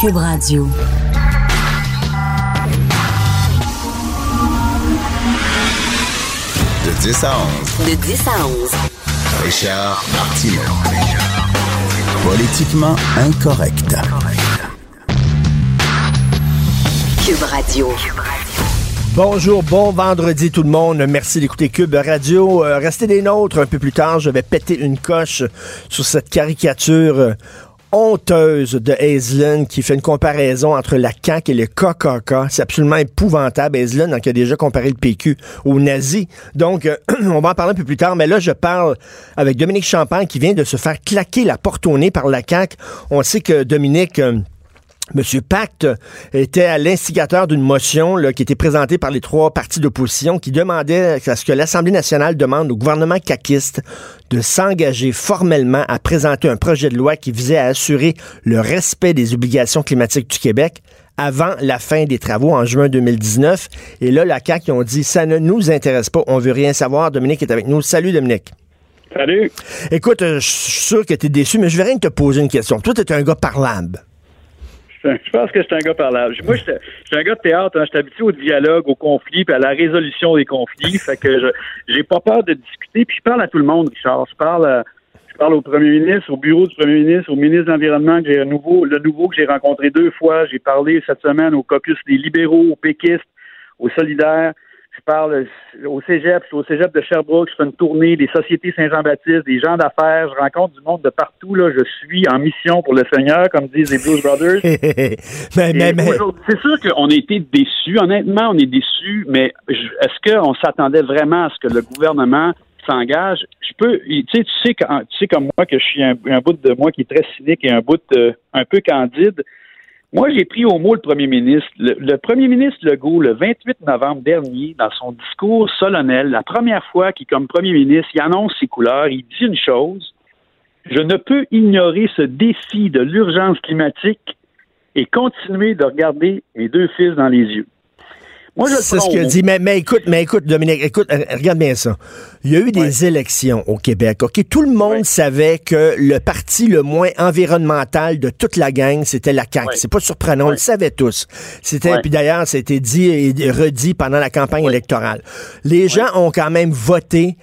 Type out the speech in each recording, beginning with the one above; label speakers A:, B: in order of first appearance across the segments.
A: Cube Radio.
B: De 10 à 11.
A: De 10 à 11.
B: Richard Martineau. Politiquement incorrect.
A: Cube Radio.
C: Bonjour, bon vendredi tout le monde. Merci d'écouter Cube Radio. Euh, restez des nôtres un peu plus tard. Je vais péter une coche sur cette caricature euh, honteuse de Aislinn qui fait une comparaison entre la CAQ et le KKK. C'est absolument épouvantable, Aislinn, qui a déjà comparé le PQ aux nazis. Donc, euh, on va en parler un peu plus tard, mais là, je parle avec Dominique Champagne qui vient de se faire claquer la porte au nez par la CAQ. On sait que Dominique... euh, Monsieur Pacte était à l'instigateur d'une motion là, qui était présentée par les trois partis d'opposition qui demandait à ce que l'Assemblée nationale demande au gouvernement caquiste de s'engager formellement à présenter un projet de loi qui visait à assurer le respect des obligations climatiques du Québec avant la fin des travaux en juin 2019. Et là, la CAQ, ils ont dit, ça ne nous intéresse pas, on veut rien savoir. Dominique est avec nous. Salut, Dominique.
D: Salut.
C: Écoute, euh, je suis sûr que tu es déçu, mais je vais rien te poser une question. Toi, tu es un gars parlable.
D: Je pense que je suis un gars parlable? Moi, je suis un gars de théâtre. Hein. Je suis habitué au dialogue, au conflit, puis à la résolution des conflits. Fait que je j'ai pas peur de discuter. Puis je parle à tout le monde, Richard. Je parle, à- je parle au premier ministre, au bureau du premier ministre, au ministre de l'Environnement, que j'ai nouveau, le nouveau que j'ai rencontré deux fois. J'ai parlé cette semaine au caucus des libéraux, aux péquistes, aux solidaires. Je parle au cégep, je suis au cégep de Sherbrooke, je fais une tournée des sociétés Saint-Jean-Baptiste, des gens d'affaires, je rencontre du monde de partout. Là. Je suis en mission pour le Seigneur, comme disent les Blues Brothers.
C: mais, mais, mais-
D: C'est sûr qu'on a été déçus. Honnêtement, on est déçus, mais est-ce qu'on s'attendait vraiment à ce que le gouvernement s'engage? Je peux, tu sais, tu sais, quand- tu sais comme moi que je suis un, un bout de moi qui est très cynique et un bout euh, un peu candide. Moi, j'ai pris au mot le premier ministre. Le, premier ministre Legault, le 28 novembre dernier, dans son discours solennel, la première fois qu'il, comme premier ministre, il annonce ses couleurs, il dit une chose. Je ne peux ignorer ce défi de l'urgence climatique et continuer de regarder mes deux fils dans les yeux. Moi, je le
C: C'est ce qu'il a dit. Mais, mais écoute, mais écoute, Dominique, écoute, euh, regarde bien ça. Il y a eu des élections au Québec. OK? Tout le monde
D: Ouais.
C: savait que le parti le moins environnemental de toute la gang, c'était la CAQ.
D: Ouais.
C: C'est pas surprenant, on le savait tous. C'était, puis d'ailleurs, ça a été dit et redit pendant la campagne électorale. Les gens ont quand même voté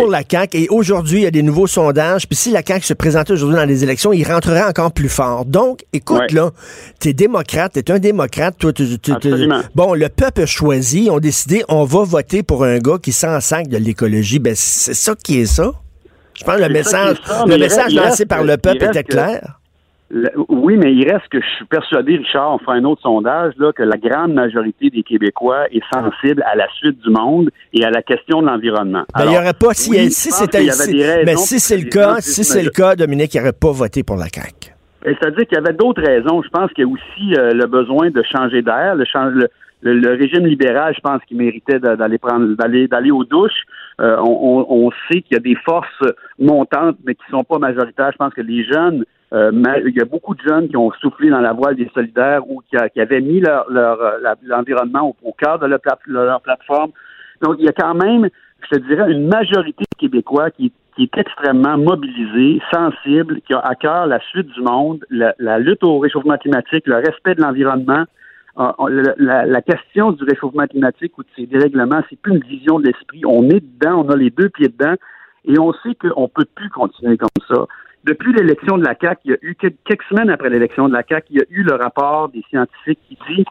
C: pour la CAQ et aujourd'hui, il y a des nouveaux sondages. Puis si la CAQ se présentait aujourd'hui dans les élections, il rentrerait encore plus fort. Donc, écoute, là, t'es démocrate, t'es un démocrate, toi, tu- tu- tu-
D: Absolument.
C: Bon, le peuple a choisi, ont décidé, on va voter pour un gars qui s'en sac de l'écologie. Ben, c'est ça qui est ça. Je pense que le
D: C'est
C: message,
D: ça,
C: le message lancé
D: reste
C: par le peuple était
D: que-
C: clair.
D: Le- oui, mais il reste que je suis persuadé, Richard, on fera un autre sondage, là, que la grande majorité des Québécois est sensible à la suite du monde et à la question de l'environnement.
C: Ben, il n'y aurait pas, si,
D: oui,
C: si c'était si- mais si c'est le cas, si c'est le cas, Dominique, il n'aurait pas voté pour la CAQ.
D: Et C'est-à-dire qu'il y avait d'autres raisons. Je pense qu'il y a aussi euh, le besoin de changer d'air. Le, chan- le, le- le régime libéral, je pense qu'il méritait d'aller prendre, d'aller, d'aller aux douches. Euh, on, on- on sait qu'il y a des forces montantes, mais qui sont pas majoritaires. Je pense que les jeunes, euh, il y a beaucoup de jeunes qui ont soufflé dans la voile des solidaires ou qui, avaient mis leur, leur, euh, l'environnement au, cœur de leur, plate- leur plateforme. Donc, il y a quand même, je te dirais, une majorité de Québécois qui, est extrêmement mobilisée, sensible, qui a à cœur la suite du monde, la, lutte au réchauffement climatique, le respect de l'environnement. Euh, on- la, question du réchauffement climatique ou de ces dérèglements, c'est plus une vision de l'esprit. On est dedans, on a les deux pieds dedans, et on sait qu'on peut plus continuer comme ça. Depuis l'élection de la CAQ, il y a eu quelques, semaines après l'élection de la CAQ, il y a eu le rapport des scientifiques qui dit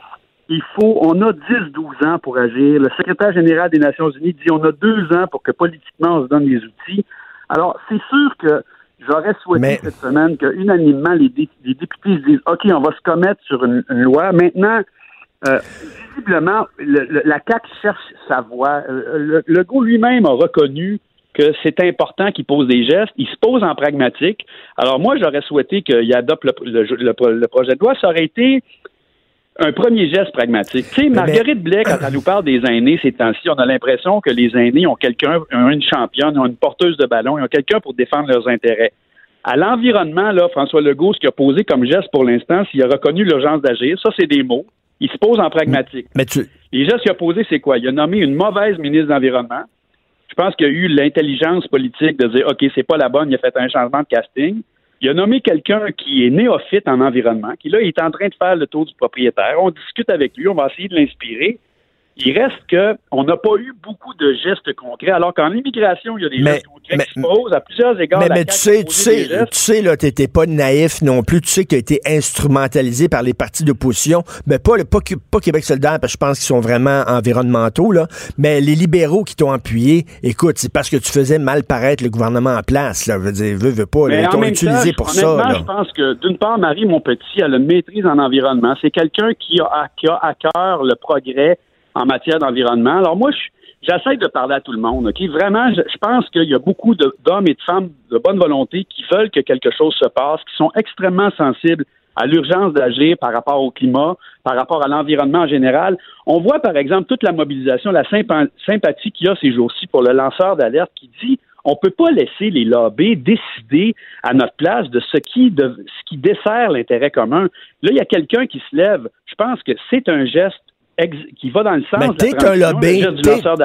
D: il faut, on a 10-12 ans pour agir. Le secrétaire général des Nations Unies dit on a deux ans pour que politiquement on se donne les outils. Alors, c'est sûr que j'aurais souhaité
C: Mais-
D: cette semaine que unanimement les, dé- les députés se disent OK, on va se commettre sur une, une loi. Maintenant, euh, visiblement, le- le- la CAQ cherche sa voie. Euh, Le, Legault lui-même a reconnu que c'est important qu'ils posent des gestes. Ils se posent en pragmatique. Alors moi, j'aurais souhaité qu'il adopte le, le- le- le projet de loi. Ça aurait été un premier geste pragmatique. Tu sais, Marguerite Blais, quand elle nous parle des aînés ces temps-ci, on a l'impression que les aînés ont quelqu'un, ont une championne, ont une porteuse de ballon, ils ont quelqu'un pour défendre leurs intérêts. À l'environnement, là, François Legault, ce qu'il a posé comme geste pour l'instant, s'il a reconnu l'urgence d'agir, ça, c'est des mots. Il se pose en pragmatique.
C: Mais tu,
D: Les gestes qu'il a posés, c'est quoi? Il a nommé une mauvaise ministre de l'Environnement. Je pense qu'il a eu l'intelligence politique de dire, OK, c'est pas la bonne, il a fait un changement de casting. Il a nommé quelqu'un qui est néophyte en environnement, qui là, est en train de faire le tour du propriétaire. On discute avec lui, on va essayer de l'inspirer. Il reste que on n'a pas eu beaucoup de gestes concrets, alors qu'en immigration, il y a des
C: Mais-
D: gestes concrets
C: mais-
D: qui se posent à plusieurs égards.
C: mais, mais tu sais, tu sais, tu sais, là, t'étais pas naïf non plus. Tu sais que tu as été instrumentalisé par les partis d'opposition. Mais pas, le- pas, pas Québec solidaire, parce que je pense qu'ils sont vraiment environnementaux, là. Mais les libéraux qui t'ont appuyé, écoute, c'est parce que tu faisais mal paraître le gouvernement en place, là. Je veux dire, veux, veux pas, là. Ils t'ont utilisé
D: temps,
C: pour ça, là.
D: je pense que, d'une part, Marie Montpetit, elle a une maîtrise en environnement. C'est quelqu'un qui a, à- qui a à cœur le progrès en matière d'environnement. Alors moi, je- j'essaie de parler à tout le monde. ok? Vraiment, je, je pense qu'il y a beaucoup d'hommes et de femmes de bonne volonté qui veulent que quelque chose se passe, qui sont extrêmement sensibles à l'urgence d'agir par rapport au climat, par rapport à l'environnement en général. On voit, par exemple, toute la mobilisation, la sympa- sympathie qu'il y a ces jours-ci pour le lanceur d'alerte qui dit on peut pas laisser les lobbies décider à notre place de ce qui, de, ce qui dessert l'intérêt commun. Là, il y a quelqu'un qui se lève. Je pense que c'est un geste ex- qui va dans le sens
C: Mais
D: de la
C: t'es un lobby,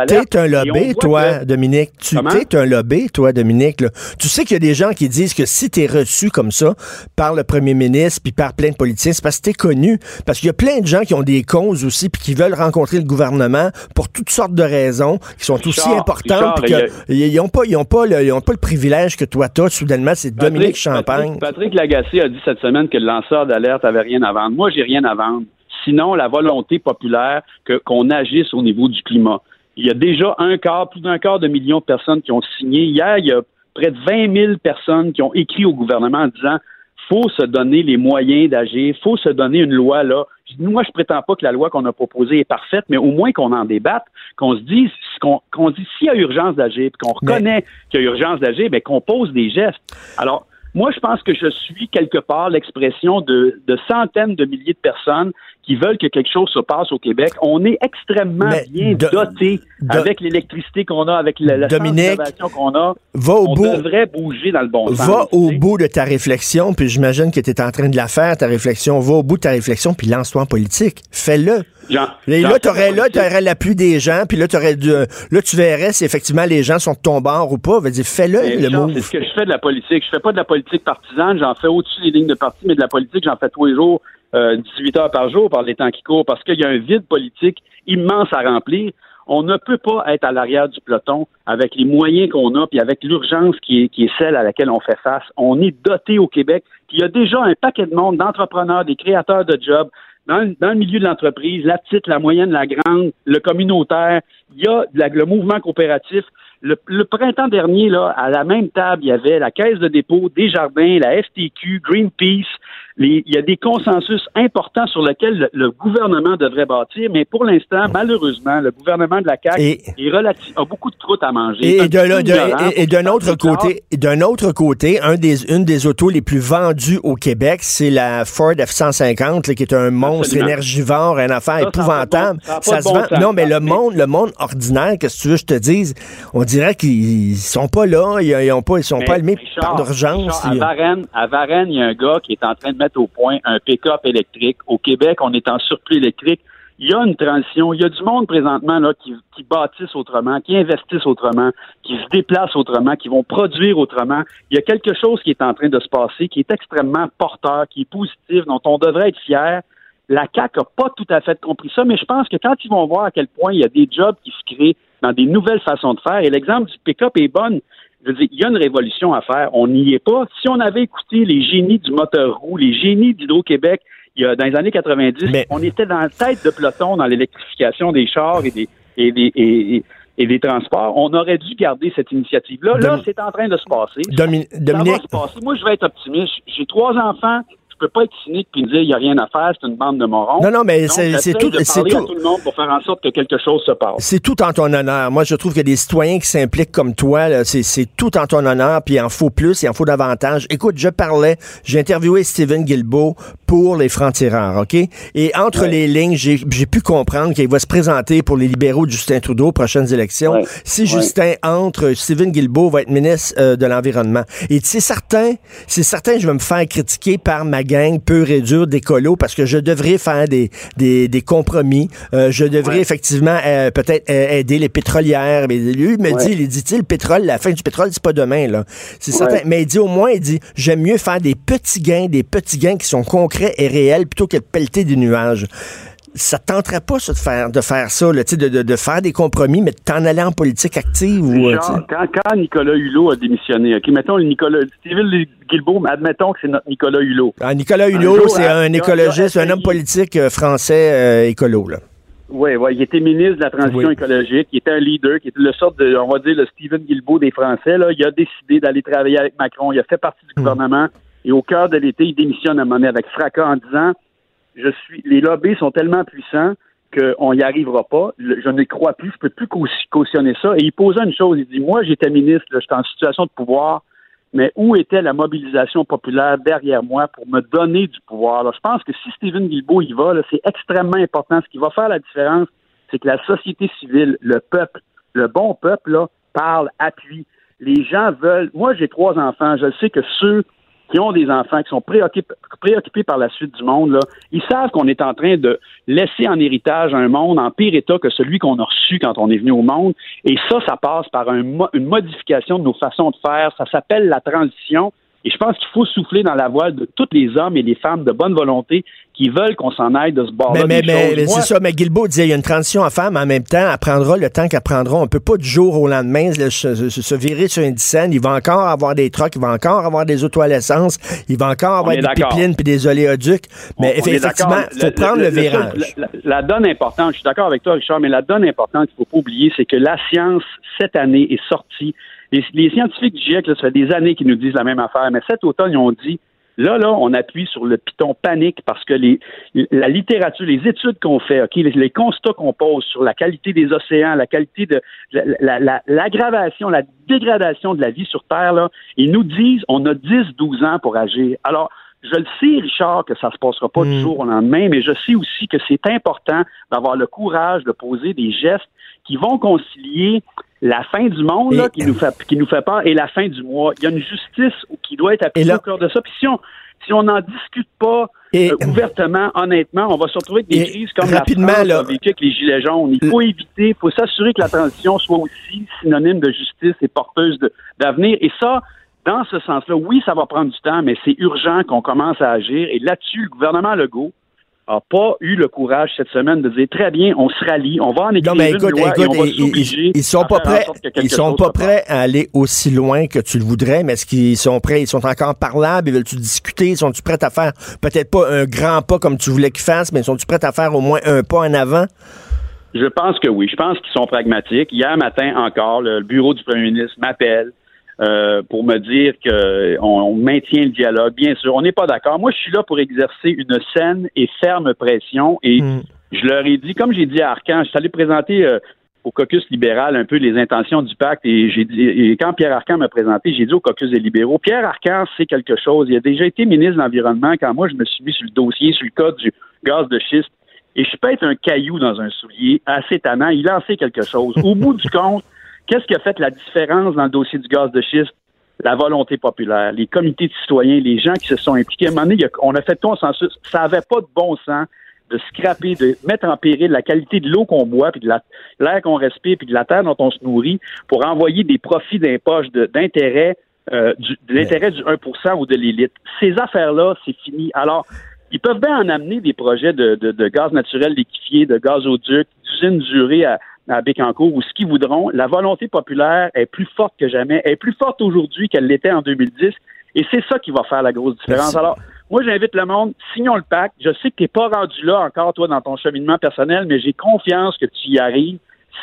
C: t'es un lobby, toi,
D: que-
C: Dominique? Tu t'es un lobby, toi, Dominique. là. Tu sais qu'il y a des gens qui disent que si t'es reçu comme ça par le premier ministre puis par plein de politiciens, c'est parce que t'es connu. Parce qu'il y a plein de gens qui ont des causes aussi puis qui veulent rencontrer le gouvernement pour toutes sortes de raisons qui sont aussi importantes.
D: Richard,
C: ils ont pas, ils ont pas, le, ils ont pas le privilège que toi t'as. Soudainement, c'est Dominique Champagne.
D: Patrick, Patrick Lagacé a dit cette semaine que le lanceur d'alerte avait rien à vendre. Moi, j'ai rien à vendre. Sinon, la volonté populaire qu'on agisse au niveau du climat. Il y a déjà un quart, plus d'un quart de million de personnes qui ont signé. Hier, il y a près de 20 000 personnes qui ont écrit au gouvernement en disant faut se donner les moyens d'agir, faut se donner une loi là. Moi, je prétends pas que la loi qu'on a proposée est parfaite, mais au moins qu'on en débatte, qu'on se dise, qu'on, qu'on dise s'il y a urgence d'agir, qu'on
C: Mais-
D: reconnaît qu'il y a urgence d'agir, ben qu'on pose des gestes. Alors, moi, je pense que je suis quelque part l'expression de, de centaines de milliers de personnes qui veulent que quelque chose se passe au Québec. On est extrêmement
C: Mais
D: bien
C: de-
D: doté
C: de-
D: avec l'électricité qu'on a, avec la, la qu'on a.
C: Va au
D: On
C: bout.
D: devrait bouger dans le bon sens.
C: Va au
D: sais.
C: bout de ta réflexion, puis j'imagine que tu es en train de la faire, ta réflexion. Va au bout de ta réflexion, puis lance-toi en politique. Fais-le. Et là, t'aurais, là, t'aurais l'appui des gens, puis là, t'aurais là, tu verrais si effectivement les gens sont de ton bord ou pas. Va dire, fais-le, le move.
D: C'est ce que je fais de la politique. Je fais pas de la politique partisane, j'en fais au-dessus des lignes de parti, mais de la politique, j'en fais tous les jours, euh, 18 heures par jour par les temps qui courent, parce qu'il y a un vide politique immense à remplir. On ne peut pas être à l'arrière du peloton avec les moyens qu'on a, puis avec l'urgence qui est, qui est celle à laquelle on fait face. On est doté au Québec, puis il y a déjà un paquet de monde, d'entrepreneurs, des créateurs de jobs, dans, dans le milieu de l'entreprise, la petite, la moyenne, la grande, le communautaire, il y a le mouvement coopératif. Le, le printemps dernier, là, à la même table, il y avait la Caisse de dépôt, Desjardins, la FTQ, Greenpeace. Les- il y a des consensus importants sur lesquels le, le gouvernement devrait bâtir, mais pour l'instant, malheureusement, le gouvernement de la CAQ
C: Et-
D: est relatif, a beaucoup de croûtes à manger.
C: Et,
D: un
C: d'un autre côté, d'un autre côté, un des, une des autos les plus vendues au Québec, c'est la Ford F-150, là, qui est un monstre
D: Absolument.
C: énergivore, une affaire
D: Ça, ça a
C: épouvantable.
D: ça
C: Ça se vend. Non, mais le monde, le monde ordinaire, qu'est-ce que tu veux que je te dise, on dirait qu'ils sont pas là, ils, ils ont pas, ils sont
D: Mais,
C: pas allumés
D: Richard,
C: par.
D: Richard, À Varennes, à Varennes, il y a un gars qui est en train de mettre au point un pick-up électrique. Au Québec, on est en surplus électrique. Il y a une transition. Il y a du monde présentement là, qui, qui bâtissent autrement, qui investissent autrement, qui se déplacent autrement, qui vont produire autrement. Il y a quelque chose qui est en train de se passer, qui est extrêmement porteur, qui est positif, dont on devrait être fier. La CAQ n'a pas tout à fait compris ça, mais je pense que quand ils vont voir à quel point il y a des jobs qui se créent dans des nouvelles façons de faire, et l'exemple du pick-up est bonne, je veux dire, il y a une révolution à faire. On n'y est pas. Si on avait écouté les génies du moteur roux, les génies d'Hydro-Québec, il y a, dans les années 90,
C: Mais-
D: on était dans la tête de peloton dans l'électrification des chars et des, et des, et, et- et des transports. On aurait dû garder cette initiative-là. Là,
C: Domi-
D: c'est en train de se passer.
C: Domi-
D: Ça va se passer. Moi, je vais être optimiste. J'ai trois enfants. Je peux pas être cynique puis dire il y a rien à faire, c'est une bande de morons.
C: Non, non, mais c'est- tout- c'est tout.
D: tout le monde pour faire en sorte que quelque chose se passe.
C: C'est tout en ton honneur. Moi, je trouve que des citoyens qui s'impliquent comme toi, c'est, tout en ton honneur, puis il en faut plus, il en faut davantage. Écoute, je parlais, j'ai interviewé Stephen Guilbeault pour les francs-tireurs, OK? Et entre les lignes, j'ai, pu comprendre qu'il va se présenter pour les libéraux de Justin Trudeau aux prochaines élections.
D: Ouais.
C: Si
D: Ouais.
C: Justin entre, Stephen Guilbeault va être ministre euh, de l'Environnement. Et c'est certain, c'est certain, je vais me faire critiquer par ma gang pure et dure d'écolos parce que je devrais faire des, des, des compromis. Euh, je devrais
D: Ouais.
C: effectivement euh, peut-être euh, aider les pétrolières. Mais lui il me
D: Ouais.
C: dit, il dit, le pétrole, la fin du pétrole, c'est pas demain, là. C'est
D: Ouais.
C: certain. Mais il dit au moins, il dit, j'aime mieux faire des petits gains, des petits gains qui sont concrets et réels plutôt que de pelleter des nuages. Ça te tenterait pas, ça, de faire, de faire ça, là, de, de, de faire des compromis, mais de t'en aller en politique active ou, euh,
D: quand, quand Nicolas Hulot a démissionné, OK, mettons le Nicolas, Steven Guilbeault, admettons que c'est notre Nicolas Hulot.
C: Ah, Nicolas Hulot, c'est un écologiste, un homme politique euh, français euh, écolo, là.
D: Oui, oui, il était ministre de la transition
C: Oui.
D: écologique, il était un leader, qui était le sorte de, on va dire, le Stephen Guilbeault des Français. Là. Il a décidé d'aller travailler avec Macron, il a fait partie du gouvernement, et au cœur de l'été, il démissionne à un moment donné avec fracas en disant Je suis les lobbies sont tellement puissants qu'on n'y arrivera pas. Je ne crois plus, je peux plus cau- cautionner ça. Et il posait une chose, il dit Moi, j'étais ministre, j'étais en situation de pouvoir, mais où était la mobilisation populaire derrière moi pour me donner du pouvoir? Je pense que si Stephen Guilbeault y va, c'est extrêmement important. Ce qui va faire la différence, c'est que la société civile, le peuple, le bon peuple, là, parle, appuie. Les gens veulent. Moi, j'ai trois enfants. Je sais que ceux qui ont des enfants, qui sont préoccupés, par la suite du monde, là, ils savent qu'on est en train de laisser en héritage un monde en pire état que celui qu'on a reçu quand on est venu au monde. Et ça, ça passe par une modification de nos façons de faire. Ça s'appelle la transition. Et je pense qu'il faut souffler dans la voile de tous les hommes et les femmes de bonne volonté qui veulent qu'on s'en aille de ce bord-là.
C: Mais, mais, mais, c'est ça, mais Guilbeault disait, il y a une transition à faire, mais en même temps, elle prendra le temps qu'elle prendra. On peut pas du jour au lendemain se, se- se- se virer sur une scène. Il va encore avoir des trucks, il va encore avoir des autos à l'essence, il va encore avoir des pipelines puis des oléoducs. Mais
D: On- on est
C: effectivement, il faut prendre le,
D: seul-
C: virage.
D: la, la donne importante, je suis d'accord avec toi, Richard, mais la donne importante qu'il ne faut pas oublier, c'est que la science, cette année, est sortie. Les, les scientifiques du GIEC, là, ça fait des années qu'ils nous disent la même affaire, mais cet automne, ils ont dit Là, là, on appuie sur le piton panique parce que les, la littérature, les études qu'on fait, les, les constats qu'on pose sur la qualité des océans, la qualité de la- la- la- l'aggravation, la, dégradation de la vie sur Terre, là, ils nous disent on a 10-12 ans pour agir. Alors, je le sais, Richard, que ça se passera pas du jour au lendemain, mais je sais aussi que c'est important d'avoir le courage de poser des gestes qui vont concilier la fin du monde là, qui nous fait qui nous fait peur et la fin du mois. Il y a une justice qui doit être appliquée
C: là-
D: au cœur de ça. Puis si on si on n'en discute pas
C: Et-
D: euh, ouvertement, honnêtement, on va se retrouver avec des
C: Et
D: crises comme
C: rapidement,
D: la France
C: là-
D: a vécu avec les gilets jaunes. Il faut éviter, il faut s'assurer que la transition soit aussi synonyme de justice et porteuse d'avenir. Et ça, dans ce sens-là, oui, ça va prendre du temps, mais c'est urgent qu'on commence à agir. Et là-dessus, le gouvernement Legault n'a pas eu le courage cette semaine de dire très bien, on se rallie, on va en écrire
C: Non, mais
D: une
C: écoute,
D: et
C: écoute,
D: on va
C: ils, ils- sont pas prêts, ils sont pas prêts à aller aussi loin que tu le voudrais, mais est-ce qu'ils sont prêts, ils sont encore parlables, ils veulent-tu discuter, sont-tu prêts à faire peut-être pas un grand pas comme tu voulais qu'ils fassent, mais sont-tu prêts à faire au moins un pas en avant?
D: Je pense que oui. Je pense qu'ils sont pragmatiques. Hier matin encore, le bureau du premier ministre m'appelle euh, pour me dire qu'on on maintient le dialogue. Bien sûr, on n'est pas d'accord. Moi, je suis là pour exercer une saine et ferme pression. Et
C: Mm.
D: je leur ai dit, comme j'ai dit à Arcan, je suis allé présenter euh, au caucus libéral un peu les intentions du pacte. Et j'ai dit, et quand Pierre Arcan m'a présenté, j'ai dit au caucus des libéraux, Pierre Arcan, c'est quelque chose. Il a déjà été ministre de l'Environnement quand moi, je me suis mis sur le dossier, sur le cas du gaz de schiste. Et je être un caillou dans un soulier assez tannant. Il en sait quelque chose. Au bout du compte, qu'est-ce qui a fait la différence dans le dossier du gaz de schiste? La volonté populaire, les comités de citoyens, les gens qui se sont impliqués. À un moment donné, on a fait consensus. Ça n'avait pas de bon sens de scraper, de mettre en péril la qualité de l'eau qu'on boit, puis de la- l'air qu'on respire, puis de la terre dont on se nourrit, pour envoyer des profits d'impoches d'intérêt, euh, du- de l'intérêt du 1% ou de l'élite. Ces affaires-là, c'est fini. Alors, ils peuvent bien en amener des projets de gaz naturel liquéfié, de gazoduc, d'usines durées à, à Bécancour ou ce qu'ils voudront. La volonté populaire est plus forte que jamais, Elle est plus forte aujourd'hui qu'elle l'était en 2010. Et c'est ça qui va faire la grosse différence.
C: Merci.
D: Alors, moi, j'invite le monde, signons le pacte. Je sais que tu n'es pas rendu là encore, toi, dans ton cheminement personnel, mais j'ai confiance que tu y arrives.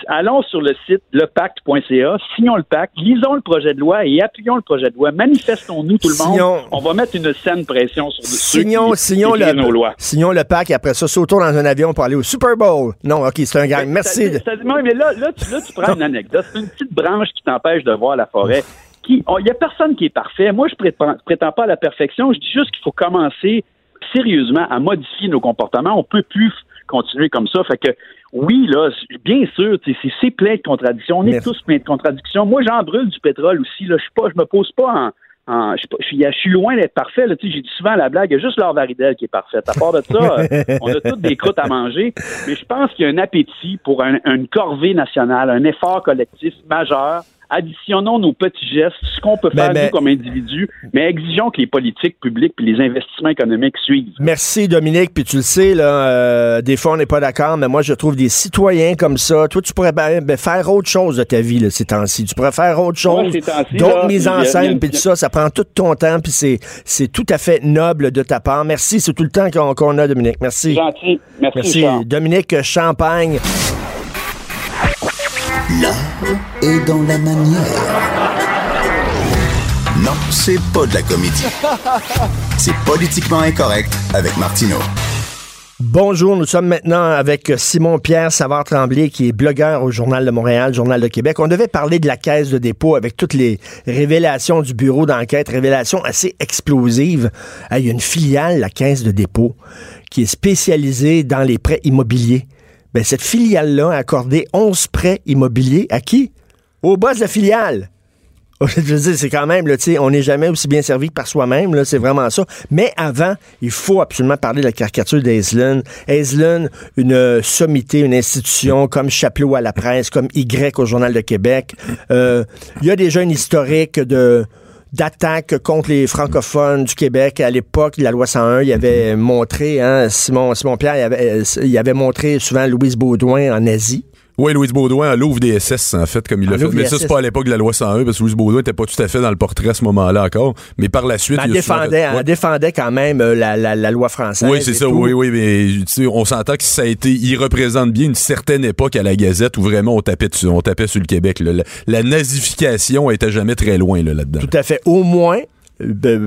D: Allons sur le site lepacte.ca, signons le pacte, lisons le projet de loi et appuyons le projet de loi. Manifestons-nous tout le monde.
C: Signons-
D: On va mettre une saine pression sur ceux
C: Signons,
D: qui
C: signons, le,
D: nos lois.
C: signons le pack et après ça, sautons dans un avion pour aller au Super Bowl. Non, OK, c'est un gang. Merci.
D: Mais là, là, tu, là, tu prends une anecdote. C'est une petite branche qui t'empêche de voir la forêt. Il n'y a personne qui est parfait. Moi, je prétends, prétends pas à la perfection. Je dis juste qu'il faut commencer sérieusement à modifier nos comportements. On peut plus continuer comme ça. Fait que oui, là, bien sûr, c'est- plein de contradictions. On est
C: Merci.
D: tous plein de contradictions. Moi, j'en brûle du pétrole aussi. Là, je suis pas, je me pose pas en je, suis loin d'être parfait. Là, tu sais, j'ai dit souvent la blague, il y a juste Laure Varidel qui est parfaite. À part de ça, euh, on a toutes des croûtes à manger. Mais je pense qu'il y a un appétit pour un- une corvée nationale, un effort collectif majeur. Additionnons nos petits gestes, ce qu'on peut faire
C: mais-
D: nous comme individus, mais exigeons que les politiques publiques et les investissements économiques suivent.
C: Merci Dominique, puis tu le sais, là, euh, des fois on n'est pas d'accord, mais moi je trouve des citoyens comme ça. Toi, tu pourrais ben, ben, faire autre chose de ta vie là, ces temps-ci. Tu pourrais faire autre chose,
D: Ouais,
C: d'autres mises en scène, puis tout ça, ça prend tout ton temps, puis c'est c'est tout à fait noble de ta part. Merci, c'est tout le temps qu'on a, Dominique. Merci.
D: Gentil. Merci,
C: Merci. Dominique Champagne.
B: L'art est dans la manière. Non, c'est pas de la comédie. C'est politiquement incorrect avec Martineau.
C: Bonjour, nous sommes maintenant avec Simon-Pierre Savard-Tremblay, qui est blogueur au Journal de Montréal, Journal de Québec. On devait parler de la caisse de dépôt avec toutes les révélations du bureau d'enquête, révélations assez explosives. Il y a une filiale, la caisse de dépôt, qui est spécialisée dans les prêts immobiliers. Ben, cette filiale-là a accordé 11 prêts immobiliers à qui? Au boss de la filiale. Je veux dire, c'est quand même, on n'est jamais aussi bien servi que par soi-même, là, c'est vraiment ça. Mais avant, il faut absolument parler de la caricature d'Aislinn. Aislinn, une euh, sommité, une institution comme Chapelot à la presse, comme Y au Journal de Québec. Euh, Il y a déjà une historique de d'attaque contre les francophones du Québec. À l'époque, la loi 101, il avait montré, hein, Simon, Simon Pierre, il avait, euh, il avait montré souvent Louise Baudouin en Asie.
E: Oui, Louise Baudouin, elle ouvre des SS, en fait, comme il l'a fait. Mais ça, c'est pas à l'époque de la loi 101, parce que Louise Baudouin n'était pas tout à fait dans le portrait à ce moment-là encore. Mais par la suite,
C: Ben,
E: il
C: défendait,
E: fait- Ouais.
C: elle défendait quand même euh, la, la- la loi française.
E: Oui, c'est ça,
C: tout.
E: oui, oui, mais on s'entend que ça a été, il représente bien une certaine époque à la Gazette où vraiment on tapait dessus, on tapait sur le Québec. là. La, la nazification était jamais très loin là, là-dedans.
C: Tout à fait. Au moins,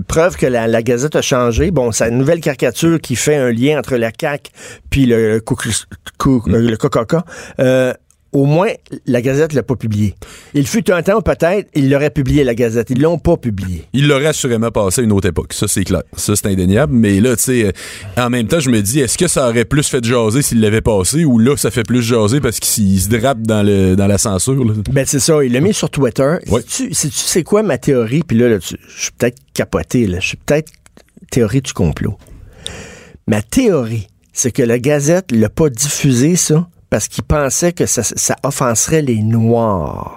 C: preuve que la, la Gazette a changé. Bon, c'est une nouvelle caricature qui fait un lien entre la CAQ puis le, le KKK. Euh, au moins, la Gazette l'a pas publié. Il fut un temps, peut-être, ils l'auraient publié, la Gazette. Ils l'ont pas publié.
E: Il l'aurait assurément passé à une autre époque. Ça, c'est clair. Ça, c'est indéniable. Mais là, tu sais, euh, en même temps, je me dis, est-ce que ça aurait plus fait jaser s'il l'avait passé ou là, ça fait plus jaser parce qu'il se drape dans, le, dans la censure? là?
C: Ben, c'est ça. Il l'a mis sur Twitter.
E: Ouais.
C: Sais-tu sais-tu c'est quoi ma théorie? Puis là, là, tu- je suis peut-être capoté, là. Je suis peut-être théorie du complot. Ma théorie, c'est que la Gazette l'a pas diffusé, ça, parce qu'il pensait que ça, ça offenserait les Noirs.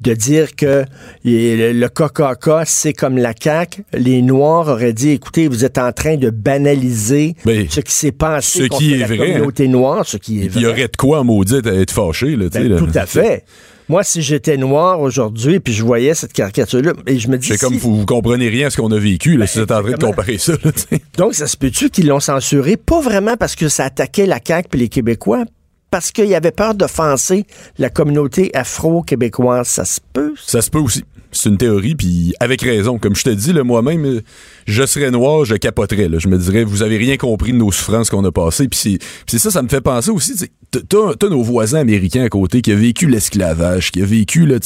C: De dire que le, KKK, c'est comme la CAQ, les Noirs auraient dit, écoutez, vous êtes en train de banaliser
E: Ben,
C: ce qui s'est passé
E: ce
C: contre
E: qui est
C: la
E: vrai,
C: communauté noire, ce qui est
E: Il y aurait de quoi maudit à être fâché, là.
C: Ben,
E: là.
C: tout à fait. Moi, si j'étais noir aujourd'hui, puis je voyais cette caricature-là, et je me dis...
E: C'est comme
C: si-
E: vous, vous comprenez rien à ce qu'on a vécu, là, si vous êtes en train de comparer ça, là.
C: Donc, ça se peut-tu qu'ils l'ont censuré? Pas vraiment parce que ça attaquait la CAQ puis les Québécois, parce qu'il y avait peur d'offenser la communauté afro-québécoise. Ça se peut? ça?
E: Se peut aussi. C'est une théorie, puis avec raison. Comme je te dis, moi-même, je serais noir, je capoterais. Là. Je me dirais, vous avez rien compris de nos souffrances qu'on a passées. Puis c'est ça, ça me fait penser aussi. T'as- nos voisins américains à côté qui ont vécu l'esclavage, qui a vécu là,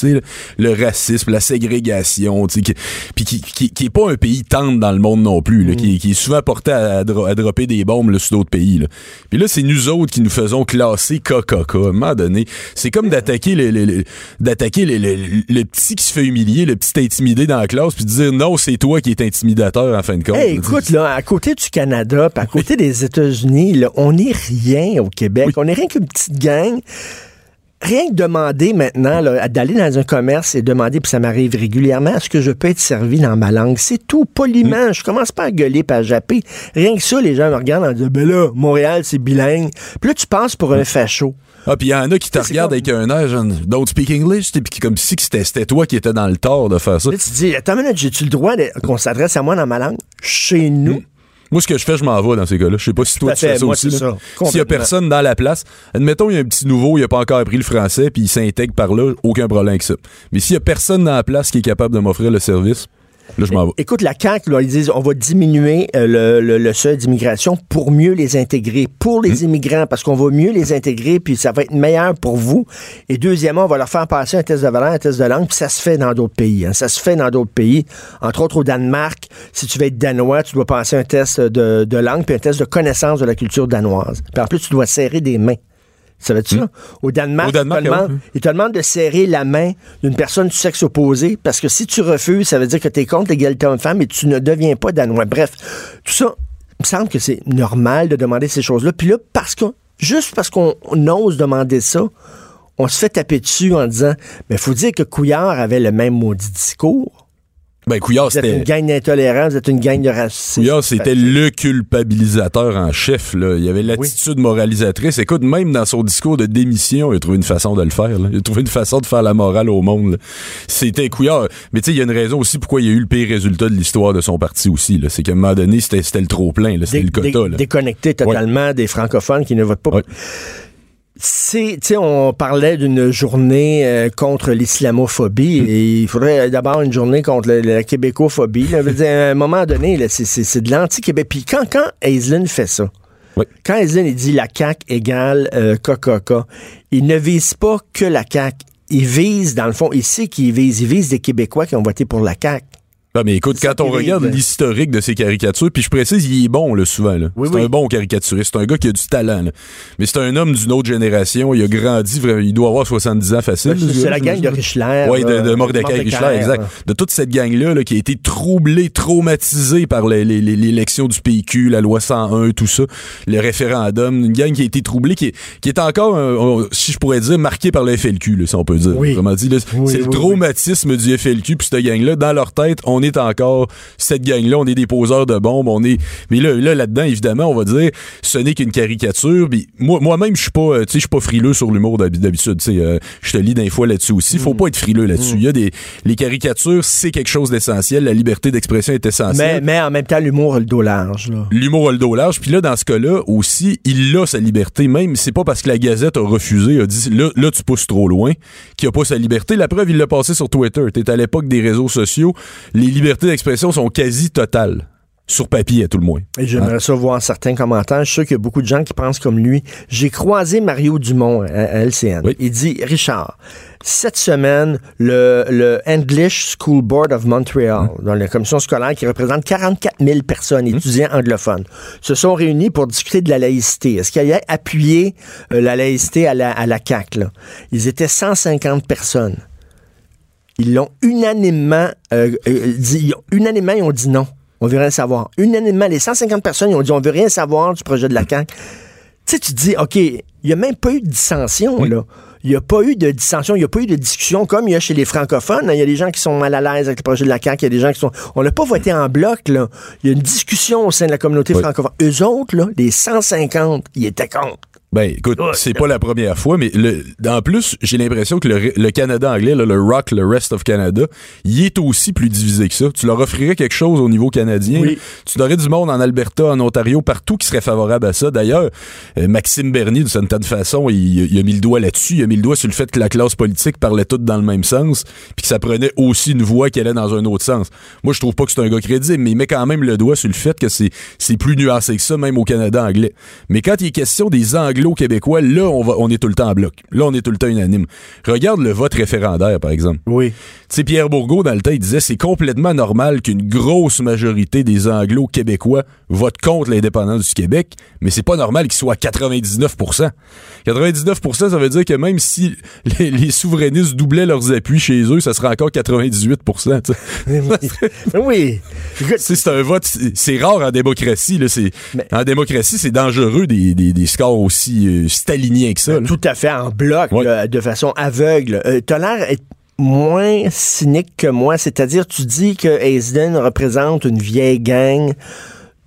E: le racisme, la ségrégation, qui- puis qui, qui, qui est pas un pays tendre dans le monde non plus, là, qui, qui est souvent porté à, à dro- à dropper des bombes là, sur d'autres pays. Là. Puis là, c'est nous autres qui nous faisons classer KKK. À un moment donné, c'est comme d'attaquer le, le- le- d'attaquer le, le- petit qui se fait humilier, le petit intimidé dans la classe, puis de dire non, c'est toi qui es intimidateur en fin de compte.
C: Hey, écoute, là, à côté du Canada, puis à côté des États-Unis, là, on n'est rien au Québec. On n'est rien qu'une petite gang. Rien que demander maintenant d'aller dans un commerce et demander, puis ça m'arrive régulièrement, est-ce que je peux être servi dans ma langue? C'est tout, poliment. Je commence pas à gueuler, pas à japper. Rien que ça, les gens me regardent en disant, ben là, Montréal, c'est bilingue. Puis là, tu passes pour un facho.
E: Ah, puis il y en a qui te regardent avec un air, genre, don't speak English, puis qui- comme si c'était toi qui étais dans le tort de faire ça.
C: Là, tu te dis, attends une minute, j'ai-tu le droit qu'on s'adresse à moi dans ma langue? Chez nous?
E: Moi, ce que je fais, je m'en vais dans ces cas-là. Je sais pas si toi tu fais ça
C: Moi,
E: aussi. S'il y a personne dans la place, admettons, il y a un petit nouveau, il a pas encore appris le français, puis il s'intègre par là, aucun problème avec ça. Mais s'il y a personne dans la place qui est capable de m'offrir le service, là, je m'en vais.
C: Écoute, la CAQ, là, ils disent on va diminuer euh, le, le- le seuil d'immigration pour mieux les intégrer, pour les
E: Hum.
C: immigrants, parce qu'on va mieux les intégrer, puis ça va être meilleur pour vous. Et deuxièmement, on va leur faire passer un test de valeur, un test de langue, puis ça se fait dans d'autres pays. hein. Ça se fait dans d'autres pays. Entre autres, au Danemark, si tu veux être danois, tu dois passer un test de, de langue, puis un test de connaissance de la culture danoise. Puis en plus, tu dois serrer des mains. Savais-tu ça? Au Danemark.
E: Au Danemark,
C: ils, te demandent,
E: oui.
C: ils te demandent de serrer la main d'une personne du sexe opposé parce que si tu refuses, ça veut dire que tu es contre l'égalité homme-femme et tu ne deviens pas danois. Bref, tout ça, il me semble que c'est normal de demander ces choses-là. Puis là, parce que, juste parce qu'on on ose demander ça, on se fait taper dessus en disant, mais il faut dire que Couillard avait le même maudit discours.
E: Ben, Couillard,
C: Vous êtes une
E: c'était.
C: gang d'intolérants, vous êtes une gang de racistes.
E: Couillard, c'était le culpabilisateur en chef. Là. Il avait l'attitude moralisatrice. Écoute, même dans son discours de démission, il a trouvé une façon de le faire. là. Il a trouvé une façon de faire la morale au monde. C'était Couillard. Mais tu sais, il y a une raison aussi pourquoi il y a eu le pire résultat de l'histoire de son parti aussi. là. C'est qu'à un moment donné, c'était c'était le trop-plein. C'était le quota. là.
C: déconnecté totalement des francophones qui ne votent pas.
E: Ouais.
C: C'est, tu sais, on parlait d'une journée euh, contre l'islamophobie
E: Hmm.
C: et il faudrait d'abord une journée contre la québécophobie. là. Dire, à un moment donné, là, c'est, c'est- c'est de l'anti-Québec. Puis quand, quand Aislinn fait ça,
E: Oui.
C: quand Aislinn dit la CAQ égale euh, KKK, il ne vise pas que la CAQ. Il vise, dans le fond, il sait qu'il vise. Il vise des Québécois qui ont voté pour la CAQ.
E: Ah, mais écoute, quand on regarde l'historique de ces caricatures, puis je précise, il est bon, là, souvent. Là.
C: Oui,
E: c'est
C: oui.
E: un bon caricaturiste. C'est un gars qui a du talent. là. Mais c'est un homme d'une autre génération. Il a grandi, il doit avoir 70 ans facile. ce
C: C'est la gang de. Richler.
E: Oui, de, de Mordecai Richler, exact. De toute cette gang-là là, qui a été troublée, traumatisée par l'élection du PQ, la loi 101, tout ça, le référendum. Une gang qui a été troublée, qui est, qui est encore, euh, si je pourrais dire, marquée par le FLQ, là, si on peut dire.
C: Oui.
E: Dit, c'est le traumatisme du FLQ, puis cette gang-là, dans leur tête, on est encore cette gang-là, on est des poseurs de bombes, on est... Mais là, là, là-dedans, évidemment, on va dire, ce n'est qu'une caricature, puis moi, moi-même, je suis pas, euh, tu sais, je suis pas frileux sur l'humour d'hab- d'habitude, tu sais, euh, je te lis d'un fois là-dessus aussi,
C: Mm.
E: faut pas être frileux là-dessus. Il y a des... Les caricatures, c'est quelque chose d'essentiel, la liberté d'expression est
C: Mais,
E: essentielle.
C: mais en même temps, l'humour a le dos large.
E: L'humour a le dos large. Puis là, dans ce cas-là, aussi, il a sa liberté. Même, c'est pas parce que la Gazette a refusé, a dit là, là tu pousses trop loin, qu'il a pas sa liberté. La preuve, il l'a passé sur Twitter. T'es à l'époque des réseaux sociaux. Les libertés d'expression sont quasi totales. Sur papier, à tout le moins.
C: Et j'aimerais ça voir certains commentaires. Je suis sûr qu'il y a beaucoup de gens qui pensent comme lui. J'ai croisé Mario Dumont à, à LCN.
E: Oui.
C: Il dit, Richard, cette semaine, le, le English School Board of Montreal,
E: Hein?
C: dans la commission scolaire qui représente 44 000 personnes,
E: Hein?
C: étudiants anglophones, se sont réunis pour discuter de la laïcité. Est-ce qu'il y a appuyé euh, la laïcité à la, à la CAQ? Là? Ils étaient 150 personnes. Ils l'ont unanimement euh, euh, dit, ils ont- unanimement, ils ont dit non. On veut rien savoir. Unanimement, les 150 personnes, ils ont dit on veut rien savoir du projet de la CAQ. Tu sais, tu te dis, OK, il n'y a même pas eu de dissension, là. Il n'y a pas eu de dissension, il n'y a pas eu de discussion comme il y a chez les francophones. Il y a des gens qui sont mal à l'aise avec le projet de la CAQ, il y a des gens qui sont... On n'a pas voté en bloc, là. Il y a une discussion au sein de la communauté
E: Oui.
C: francophone. Eux autres, là, les 150, ils étaient contre.
E: Ben, écoute, c'est pas la première fois, mais le, en plus, j'ai l'impression que le, le Canada anglais, là, le Rock, le Rest of Canada, il est aussi plus divisé que ça. Tu leur offrirais quelque chose au niveau canadien.
C: Oui.
E: Tu aurais du monde en Alberta, en Ontario, partout qui serait favorable à ça. D'ailleurs, euh, Maxime Bernier, d'une certaine façon, il, il a mis le doigt là-dessus. Il a mis le doigt sur le fait que la classe politique parlait toute dans le même sens, puis que ça prenait aussi une voix qui allait dans un autre sens. Moi, je trouve pas que c'est un gars crédible, mais il met quand même le doigt sur le fait que c'est, c'est plus nuancé que ça, même au Canada anglais. Mais quand il est question des anglo-québécois, là, on, va, on est tout le temps en bloc. Là, on est tout le temps unanime. Regarde le vote référendaire, par exemple.
C: Oui.
E: Tu sais, Pierre Bourgault, dans le temps, il disait c'est complètement normal qu'une grosse majorité des Anglo-Québécois votent contre l'indépendance du Québec, mais c'est pas normal qu'il soit à 99% 99% ça veut dire que même si les, les souverainistes doublaient leurs appuis chez eux, ça serait encore 98 tu sais.
C: oui.
E: c'est un vote, c'est rare en démocratie. Là, en démocratie, c'est dangereux des, des, des scores aussi euh, staliniens que ça. là.
C: Tout à fait en bloc,
E: Ouais.
C: là, de façon aveugle. Euh, T'as l'air moins cynique que moi, c'est-à-dire tu dis que Aisden représente une vieille gang.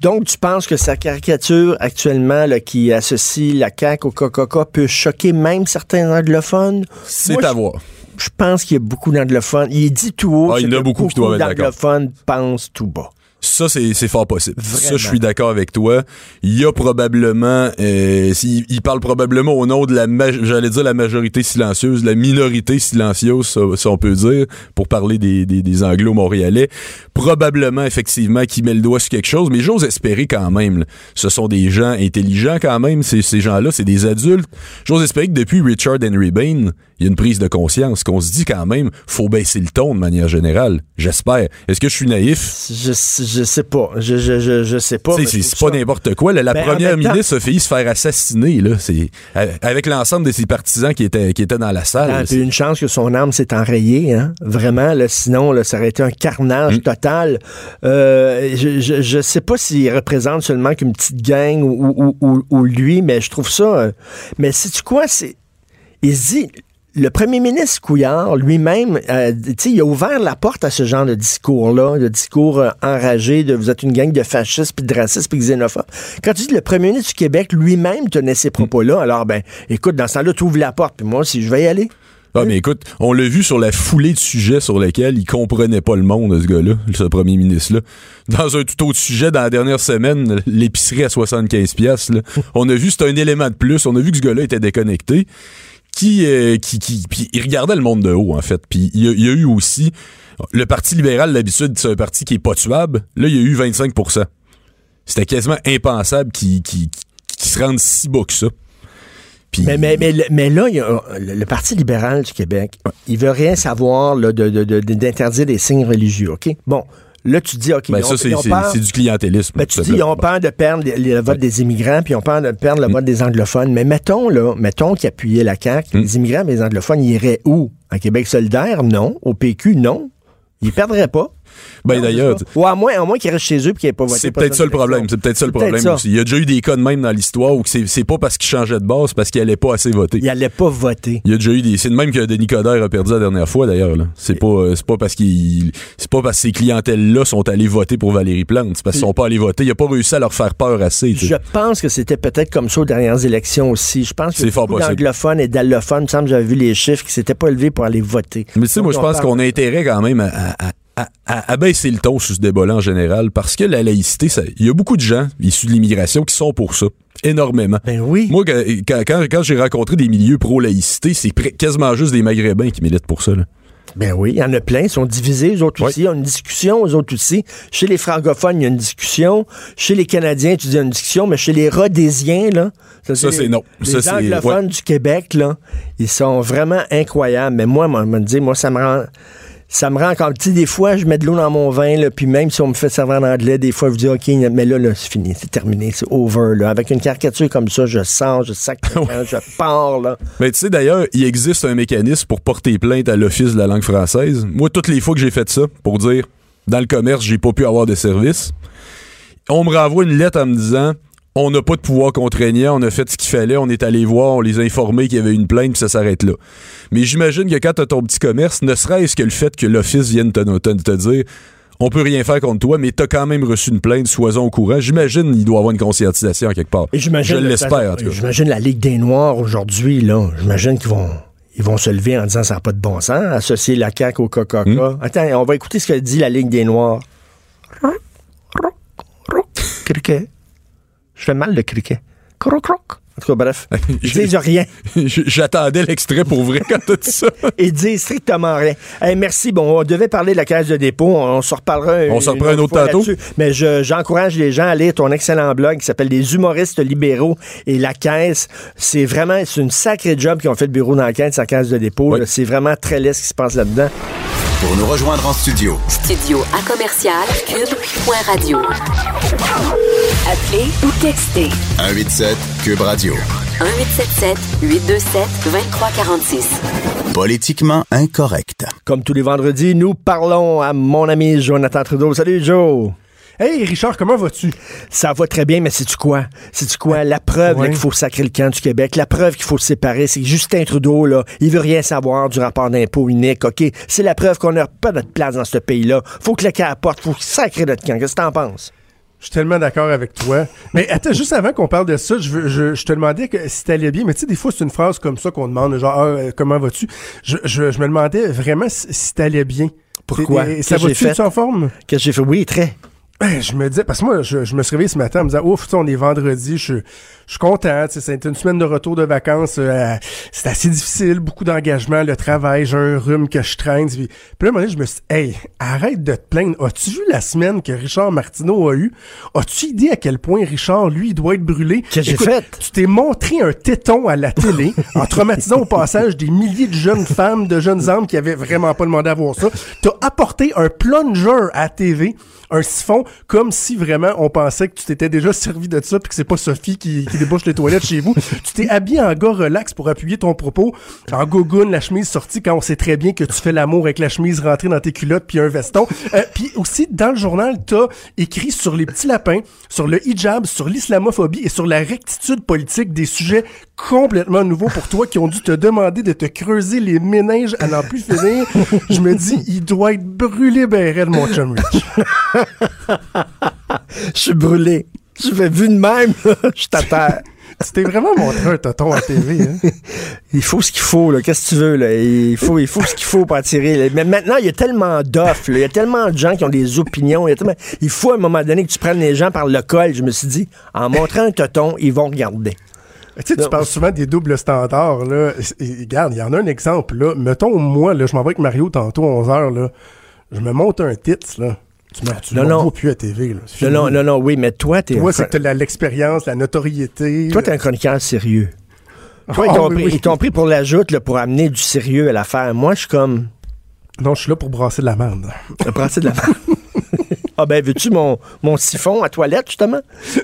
C: Donc, tu penses que sa caricature actuellement là, qui associe la CAQ au Coca-Cola peut choquer même certains anglophones?
E: C'est à voir.
C: Je pense qu'il y a beaucoup d'anglophones. Il dit tout haut.
E: Ah, il y en a
C: que
E: beaucoup qui doivent être
C: d'anglophones pensent tout bas.
E: Ça, c'est fort possible. Ça, je suis d'accord avec toi. Il y a probablement, euh, il, il parle probablement au nom de la, j'allais dire la majorité silencieuse, la minorité silencieuse, ça on peut dire, pour parler des, des, des anglo-montréalais. Probablement, effectivement, qui met le doigt sur quelque chose, mais j'ose espérer quand même. là. Ce sont des gens intelligents quand même, ces, ces gens-là, c'est des adultes. J'ose espérer que depuis Richard Henry Bain, il y a une prise de conscience, qu'on se dit quand même, faut baisser le ton de manière générale. J'espère. Est-ce que je suis naïf?
C: Je, je sais pas. Je, je, je, je sais pas.
E: Tu c'est pas n'importe quoi. là. La
C: Ben, en
E: première ministre a failli se faire assassiner. Là. C'est, avec l'ensemble de ses partisans qui étaient, qui étaient dans la salle.
C: Ah,
E: là,
C: puis une chance que son âme s'est enrayée, hein? Vraiment, là, sinon, là, ça aurait été un carnage
E: Mm.
C: total. Euh, je, je, je sais pas s'il représente seulement qu'une petite gang ou, ou, ou, ou lui, mais je trouve ça. euh, mais sais-tu quoi? C'est. Il se dit. Le premier ministre Couillard lui-même, euh, tu sais, il a ouvert la porte à ce genre de discours-là, de discours euh, enragé, de vous êtes une gang de fascistes, puis de racistes, puis de xénophobes. Quand tu dis le premier ministre du Québec lui-même tenait ces propos-là, alors ben, écoute, dans ce temps-là, tu ouvres la porte, puis moi, si je vais y aller.
E: Ah, mais écoute, on l'a vu sur la foulée de sujets sur lesquels il comprenait pas le monde, ce gars-là, ce premier ministre-là. Dans un tout autre sujet, dans la dernière semaine, l'épicerie à 75$, piastres, là, on a vu, c'est un élément de plus, on a vu que ce gars-là était déconnecté, qui, euh, qui, qui, puis il regardait le monde de haut, en fait. Puis il y, a- il y a eu aussi, le Parti libéral, d'habitude, c'est un parti qui est pas tuable. Là, il y a eu 25 C'était quasiment impensable qu'il se rende si bas que ça. Puis-
C: Mais, mais, mais, mais là, il y a, le, Parti libéral du Québec, il veut rien savoir là, de, de- de- d'interdire des signes religieux, OK? Bon, là, tu dis, OK,
E: Ben,
C: ils ont-
E: ça, c'est
C: ils ont
E: c'est-
C: peur-
E: c'est du clientélisme.
C: ben, tu dis, ils ont peur de perdre le, le vote des immigrants, puis ils ont peur de perdre le vote des anglophones. Mais mettons, là, mettons qu'ils appuyaient la CAQ,
E: Mm.
C: les immigrants et les anglophones, ils iraient où? À Québec solidaire? Non. Au PQ? Non. Ils perdraient pas.
E: Ben d'ailleurs.
C: Ou à moins, à moins qu'ils restent chez eux puis qu'ils n'aient pas voté.
E: c'est peut-être ça le problème. C'est peut-être ça le problème aussi. Il y a déjà eu des cas de même dans l'histoire où c'est c'est pas parce qu'il changeait de base, c'est parce qu'il allait pas assez voter.
C: Ils n'allaient pas voter.
E: Il y a déjà eu des. C'est de même que Denis Coderre a perdu la dernière fois d'ailleurs. là. C'est pas, euh, c'est pas parce qu'il, c'est pas parce que ces clientèles-là sont allées voter pour Valérie Plante. C'est parce qu'ils sont pas allés voter. Il a pas réussi à leur faire peur assez.
C: Je pense que c'était peut-être comme ça aux dernières élections aussi. Je pense que beaucoup d'anglophones et d'allophones, il me semble j'avais vu les chiffres, qui s'étaient pas élevés pour aller voter.
E: Mais tu sais, moi, je pense qu'on a intérêt quand même à, à- baisser le ton sur ce débat-là en général, parce que la laïcité, il y a beaucoup de gens issus de l'immigration qui sont pour ça. Énormément.
C: Ben oui.
E: Moi, quand, quand- quand- quand j'ai rencontré des milieux pro-laïcité, c'est quasiment juste des Maghrébins qui militent pour ça. là.
C: Ben oui, il y en a plein, ils sont divisés, eux autres
E: Oui.
C: aussi. Il y a une discussion, eux autres aussi. Chez les francophones, il y a une discussion. Chez les Canadiens, tu dis il y a une discussion, mais chez les Rhodésiens, là.
E: Ça, c'est non.
C: Les
E: Ça,
C: anglophones du Québec, là, ils sont vraiment incroyables. Mais moi, moi, me dire, moi, ça me rend. Ça me rend encore. Tu sais, des fois, je mets de l'eau dans mon vin, là, puis même si on me fait servir en anglais, des fois, je dis, OK, mais là, là, c'est fini, c'est terminé, c'est over, là. Avec une caricature comme ça, je sors, je sac, je pars, là.
E: Mais tu sais, d'ailleurs, il existe un mécanisme pour porter plainte à l'Office de la langue française. Moi, toutes les fois que j'ai fait ça, pour dire, dans le commerce, j'ai pas pu avoir de service, on me renvoie une lettre en me disant, on n'a pas de pouvoir contraignant, on a fait ce qu'il fallait, on est allé voir, on les a informés qu'il y avait une plainte, puis ça s'arrête là. Mais j'imagine que quand t'as ton petit commerce, ne serait-ce que le fait que l'Office vienne te, te, te dire, on peut rien faire contre toi, mais t'as quand même reçu une plainte, sois-en au courant. J'imagine qu'il doit y avoir une conscientisation quelque part.
C: Et j'imagine
E: Je l'espère, en tout cas.
C: J'imagine la Ligue des Noirs aujourd'hui, là. J'imagine qu'ils vont. Ils vont se lever en disant ça n'a pas de bon sens, associer la CAQ au Coca-Cola.
E: Hmm.
C: Attends, on va écouter ce que dit la Ligue des Noirs. Criquet. Je fais mal le criquet. Croc, croc. En tout cas, bref. Ils disent rien.
E: J'attendais l'extrait pour vrai quand t'as dit ça.
C: Ils disent strictement rien. Hey, merci. Bon, on devait parler de la caisse de dépôt. On, se reparlera.
E: On s'en reprend un autre tantôt.
C: Mais je- j'encourage les gens à lire ton excellent blog qui s'appelle Les humoristes libéraux et la caisse. C'est vraiment, c'est une sacrée job qu'ils ont fait le bureau d'enquête, sa caisse de dépôt.
E: Oui.
C: C'est vraiment très laid ce qui se passe là-dedans.
B: Pour nous rejoindre en studio,
A: Studio à commercial cube.radio. Appelez ou textez
B: 187 Cube Radio.
A: 1877 827 2346.
B: Politiquement incorrect.
C: Comme tous les vendredis, nous parlons à mon ami Jonathan Trudeau. Salut Joe!
F: Hey Richard, comment vas-tu?
C: Ça va très bien, mais c'est-tu quoi? C'est-tu quoi? La preuve
F: Ouais.
C: qu'il faut sacrer le camp du Québec, la preuve qu'il faut se séparer, c'est que Justin Trudeau, là, il veut rien savoir du rapport d'impôt unique, OK? C'est la preuve qu'on n'a pas notre place dans ce pays-là. Faut que le camp apporte, faut sacrer notre camp. Qu'est-ce que t'en penses?
F: Je suis tellement d'accord avec toi. Mais attends, juste avant qu'on parle de ça, je, veux- je, je te demandais que si t'allais bien. Mais tu sais, des fois, c'est une phrase comme ça qu'on demande, genre, Ah, euh, comment vas-tu? Je, je, je me demandais vraiment si, si t'allais bien.
C: Pourquoi?
F: T'es-
C: Qu'est-ce
F: Ça va-tu? Es-tu en forme?
C: Qu'est-ce que j'ai fait? Oui, très.
F: Ben, je me disais, parce que moi, je, je me suis réveillé ce matin en me disant, ouf, tu on est vendredi, je, je suis content, c'est une semaine de retour de vacances, euh, c'est assez difficile, beaucoup d'engagement, le travail, j'ai un rhume que je traîne. Puis, puis là, à un moment donné, je me suis dit, hey, arrête de te plaindre. As-tu vu la semaine que Richard Martineau a eu? As-tu idée à quel point Richard, lui, doit être brûlé?
C: Qu'est-ce que j'ai fait?
F: Tu t'es montré un téton à la télé en traumatisant au passage des milliers de jeunes femmes, de jeunes hommes qui avaient vraiment pas demandé à voir ça. T'as apporté un plunger à la TV, un siphon, comme si vraiment on pensait que tu t'étais déjà servi de ça puis que c'est pas Sophie qui, qui débouche les toilettes chez vous. Tu t'es habillé en gars relax pour appuyer ton propos, en gogoune, la chemise sortie quand on sait très bien que tu fais l'amour avec la chemise rentrée dans tes culottes puis un veston. Euh, puis aussi, dans le journal, t'as écrit sur les petits lapins, sur le hijab, sur l'islamophobie et sur la rectitude politique des sujets complètement nouveaux pour toi qui ont dû te demander de te creuser les méninges à n'en plus finir. Je me dis, il doit être brûlé ben mon chum Rich.
C: Je suis brûlé. Je fais vu de même, je terre.
F: Tu t'es vraiment montré un tonton à TV, hein?
C: Il faut ce qu'il faut, là. Qu'est-ce que tu veux, là? Il faut, il faut ce qu'il faut pour attirer. là. Mais maintenant, il y a tellement d'offres, là. Il y a tellement de gens qui ont des opinions. Il, y a tellement- il faut à un moment donné que tu prennes les gens par le col. Je me suis dit, en montrant un tonton, ils vont regarder.
F: Tu sais, tu parles souvent des doubles standards, là. Et- regarde, il y en a un exemple, là. Mettons, moi, là, je m'en vais avec Mario tantôt, 11h, là. Je me monte un tits, là. Tu me, tu
C: Non, non.
F: plus à TV, là.
C: Non, non, non, oui, mais toi, t'es
F: Toi, c'est que t'as l'expérience, la notoriété.
C: toi, t'es un chroniqueur sérieux. Toi,
F: Ah,
C: ils t'ont
F: oui,
C: pris,
F: oui.
C: pour la joute, là, pour amener du sérieux à l'affaire. Moi, je suis comme,
F: Non, je suis là pour brasser de la merde.
C: principe de la Ah ben, veux-tu mon, mon siphon à toilette, justement?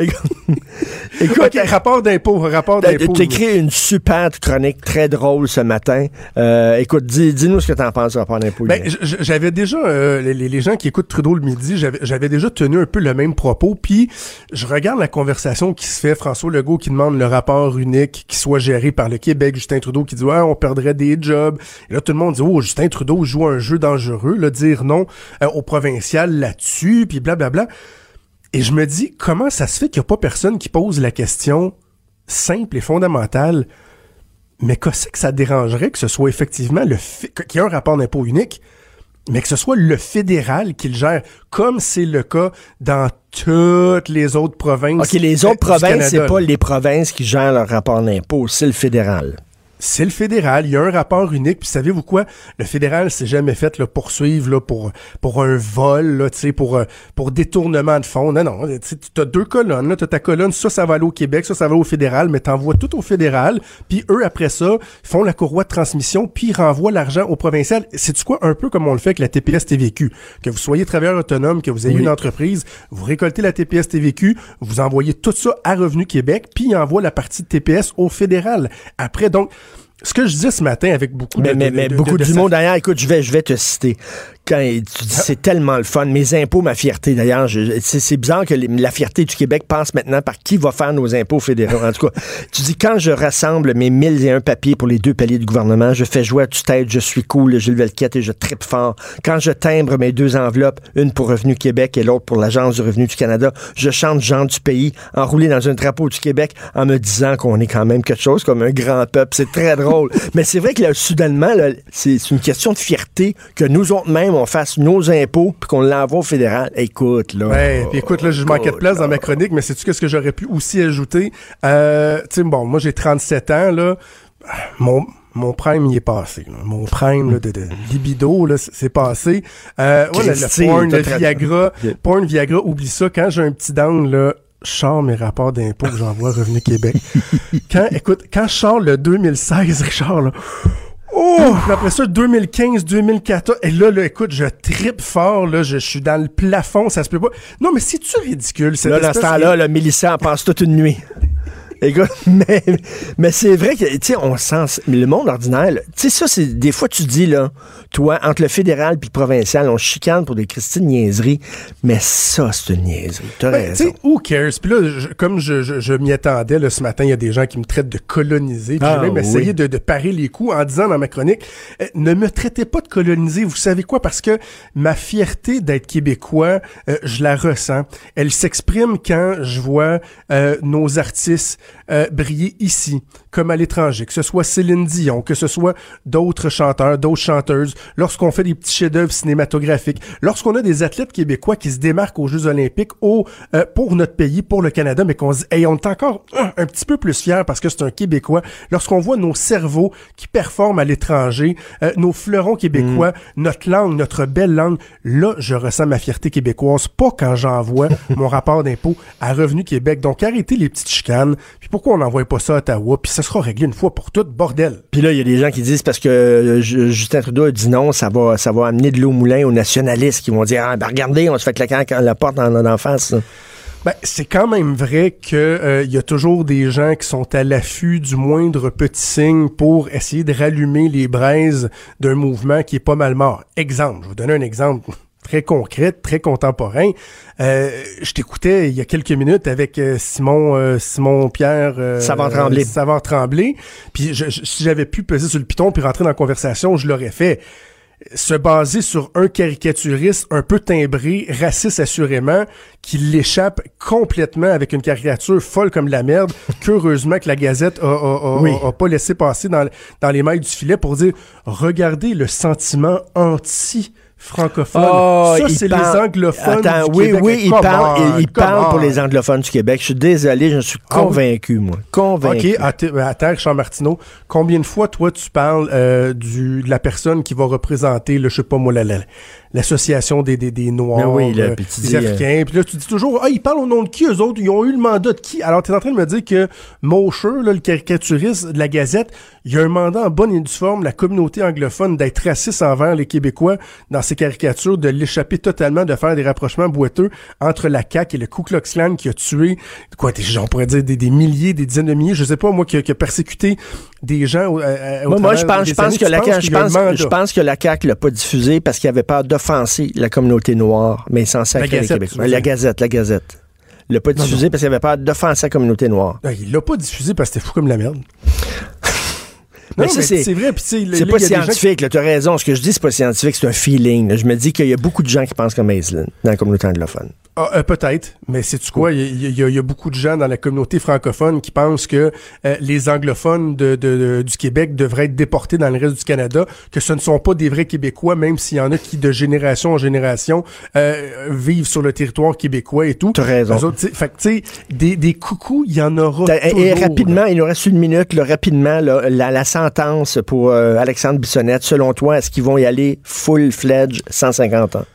C: Écoute,
F: rapport d'impôt, rapport
C: T'as
F: d'impôt.
C: t'as écrit une super chronique très drôle ce matin. Euh, écoute, dis- dis-nous ce que t'en penses, rapport d'impôt.
F: Ben, j'avais déjà, euh, les, les gens qui écoutent Trudeau le midi, j'avais j'avais déjà tenu un peu le même propos, puis je regarde la conversation qui se fait, François Legault qui demande le rapport unique qui soit géré par le Québec, Justin Trudeau qui dit ouais, on perdrait des jobs, et là tout le monde dit oh Justin Trudeau joue un jeu dangereux, là, dire non euh, au provincial là-dessus, puis blablabla. Et je me dis comment ça se fait qu'il n'y a pas personne qui pose la question simple et fondamentale mais qu'est-ce que ça dérangerait que ce soit effectivement le qu'il y ait un rapport d'impôt unique, mais que ce soit le fédéral qui le gère, comme c'est le cas dans toutes les autres provinces.
C: OK, les autres provinces, c'est pas les provinces qui gèrent leur rapport d'impôt, c'est le fédéral.
F: C'est le fédéral, il y a un rapport unique, puis savez-vous quoi? Le fédéral s'est jamais fait là, poursuivre là, pour, pour un vol, là, tu sais, pour, euh, pour détournement de fonds. Non, non, tu as deux colonnes, là, t'as ta colonne, ça, ça va aller au Québec, ça, ça va au fédéral, mais t'envoies tout au fédéral, puis eux, après ça, font la courroie de transmission, puis ils renvoient l'argent au provincial. C'est-tu quoi? Un peu comme on le fait avec la TPS TVQ. Que vous soyez travailleur autonome, que vous ayez
C: Oui.
F: une entreprise, vous récoltez la TPS TVQ, vous envoyez tout ça à Revenu Québec, puis ils envoient la partie de TPS au fédéral. Après, donc, ce que je disais ce matin avec beaucoup
C: Mais,
F: de,
C: mais, mais
F: de-
C: beaucoup
F: de-
C: du
F: de-
C: monde d'ailleurs, écoute, je vais, je vais te citer. Tu dis c'est tellement le fun, mes impôts, ma fierté. D'ailleurs, c'est bizarre que la fierté du Québec passe maintenant par qui va faire nos impôts fédéraux. En tout cas, tu dis quand je rassemble mes 1001 papiers pour les deux paliers du gouvernement, je fais jouer à tue-tête, je suis cool, Gilles Velquette et je tripe fort. Quand je timbre mes deux enveloppes, une pour Revenu Québec et l'autre pour l'Agence du revenu du Canada, je chante Jean du pays, enroulé dans un drapeau du Québec en me disant qu'on est quand même quelque chose comme un grand peuple. C'est très drôle. Mais c'est vrai que là, soudainement, c'est une question de fierté que nous autres mêmes, on fasse nos impôts puis qu'on l'envoie au fédéral. Écoute, là.
F: Ouais, puis écoute, là, je manquais de place dans ma chronique, mais c'est-tu qu'est-ce que j'aurais pu aussi ajouter? Euh, tu sais, bon, moi, j'ai 37 ans, là. Mon, mon prime, il est passé. là. Mon prime là, de, de libido, là, c'est passé. Euh, ouais, le, porn, le Viagra, porn, Viagra, oublie ça. Quand j'ai un petit down, là, je sors mes rapports d'impôts que j'envoie à Revenu Québec. quand, écoute, quand je sors le 2016, Richard, là, Oh! Puis après ça, 2015, 2014. Et là, là, écoute, je tripe fort, là. Je, je suis dans le plafond, ça se peut pas. Non, mais c'est-tu ridicule, cette
C: Là, dans ce temps-là, le Mélissa en passe toute une nuit. Écoute, mais, mais c'est vrai que, tu sais, on sent, le monde ordinaire, tu sais, ça, c'est, des fois, tu dis, là, toi, entre le fédéral puis le provincial, on chicane pour des Christine niaiseries, mais ça, c'est une niaiserie. T'as
F: Ben, tu
C: raison.
F: sais, who cares? Puis là, je- comme je, je, je m'y attendais, là, ce matin, il y a des gens qui me traitent de coloniser. Puis
C: Ah,
F: j'ai même
C: oui.
F: essayé de, de parer les coups en disant dans ma chronique, euh, ne me traitez pas de coloniser. Vous savez quoi? Parce que ma fierté d'être québécois, euh, je la ressens. Elle s'exprime quand je vois euh, nos artistes euh, briller ici comme à l'étranger, que ce soit Céline Dion, que ce soit d'autres chanteurs, d'autres chanteuses, lorsqu'on fait des petits chefs-d'œuvre cinématographiques, lorsqu'on a des athlètes québécois qui se démarquent aux Jeux olympiques au, euh, pour notre pays, pour le Canada, mais qu'on se dit, hey, on est encore un petit peu plus fiers parce que c'est un Québécois, lorsqu'on voit nos cerveaux qui performent à l'étranger, euh, nos fleurons québécois, notre langue, notre belle langue, là, je ressens ma fierté québécoise, pas quand j'envoie mon rapport d'impôt à Revenu Québec. Donc, arrêtez les petites chicanes, puis pourquoi on n'envoie pas ça à Ottawa, puis ça sera réglé une fois pour toutes, bordel.
C: Puis là, il y a des gens qui disent parce que euh, Ju- Justin Trudeau a dit non, ça va, ça va amener de l'eau au moulin aux nationalistes qui vont dire ah, ben regardez, on se fait claquer la porte en, en face.
F: Ben, c'est quand même vrai que euh, il y a toujours des gens qui sont à l'affût du moindre petit signe pour essayer de rallumer les braises d'un mouvement qui est pas mal mort. Exemple, je vais vous donner un exemple très concret, très contemporain. Euh, je t'écoutais il y a quelques minutes avec euh, Simon euh, Simon Pierre euh,
C: Savard-Tremblay.
F: Savard Tremblay. Puis je- je- si j'avais pu peser sur le piton puis rentrer dans la conversation, je l'aurais fait se baser sur un caricaturiste un peu timbré, raciste assurément, qui l'échappe complètement avec une caricature folle comme la merde, qu'heureusement que la Gazette a, a- a-
C: Oui.
F: a pas laissé passer dans, dans les mailles du filet pour dire regardez le sentiment anti francophone.
C: Oh,
F: ça,
C: il
F: c'est
C: parle-
F: les anglophones
C: Attends,
F: du
C: oui,
F: Québec.
C: oui, il
F: Come
C: parle, il, il parle pour les anglophones du Québec. Je suis désolé, je suis
F: oui.
C: convaincu, moi. Convaincu.
F: OK, euh, attends, Richard Martineau, combien de fois, toi, tu parles euh, du, de la personne qui va représenter, le, je sais pas moi, la- la- l'association des, des, des Noirs,
C: Ben oui, là,
F: euh, des
C: dis,
F: Africains, puis là, tu dis toujours, ah, ils parlent au nom de qui, eux autres? Ils ont eu le mandat de qui? Alors, tu es en train de me dire que Mosher, là, le caricaturiste de la Gazette, il a un mandat en bonne et due forme, la communauté anglophone, d'être raciste envers les Québécois dans ses caricatures, de l'échapper totalement, de faire des rapprochements boiteux entre la CAQ et le Ku Klux Klan qui a tué, quoi, des, on pourrait dire des, des milliers, des dizaines de milliers, je sais pas, moi, qui a, qui a persécuté des gens à- au
C: Moi, moi, je pense, je que la CAQ, je pense, je pense que la CAQ l'a pas diffusé parce qu'il avait peur d'offenser la communauté noire, mais sans sacrer les
F: Gazette,
C: Québécois. La. Gazette, la Gazette. Il l'a pas
F: Non,
C: diffusé parce qu'il avait peur d'offenser la communauté noire.
F: Non, il l'a pas diffusé parce que c'était fou comme la merde.
C: Mais
F: non, mais
C: c'est-
F: vrai,
C: C'est pas
F: qui-
C: scientifique, tu as raison. Ce que je dis, c'est pas scientifique, c'est un feeling. là. Je me dis qu'il y a beaucoup de gens qui pensent comme Aislinn dans la communauté anglophone.
F: Ah, euh, peut-être, mais c'est tu quoi? Il y, a- y y beaucoup de gens dans la communauté francophone qui pensent que euh, les anglophones de, de- de- du Québec devraient être déportés dans le reste du Canada, que ce ne sont pas des vrais Québécois, même s'il y en a qui de génération en génération euh, vivent sur le territoire québécois et tout.
C: T'as raison.
F: Autres, fait que, tu sais, des, des coucous, il y en aura
C: Et, et
F: toujours,
C: rapidement, il nous reste une minute, là, rapidement, là, la, la sentence pour Alexandre Bissonnette, selon toi, est-ce qu'ils vont y aller full-fledged 150 ans?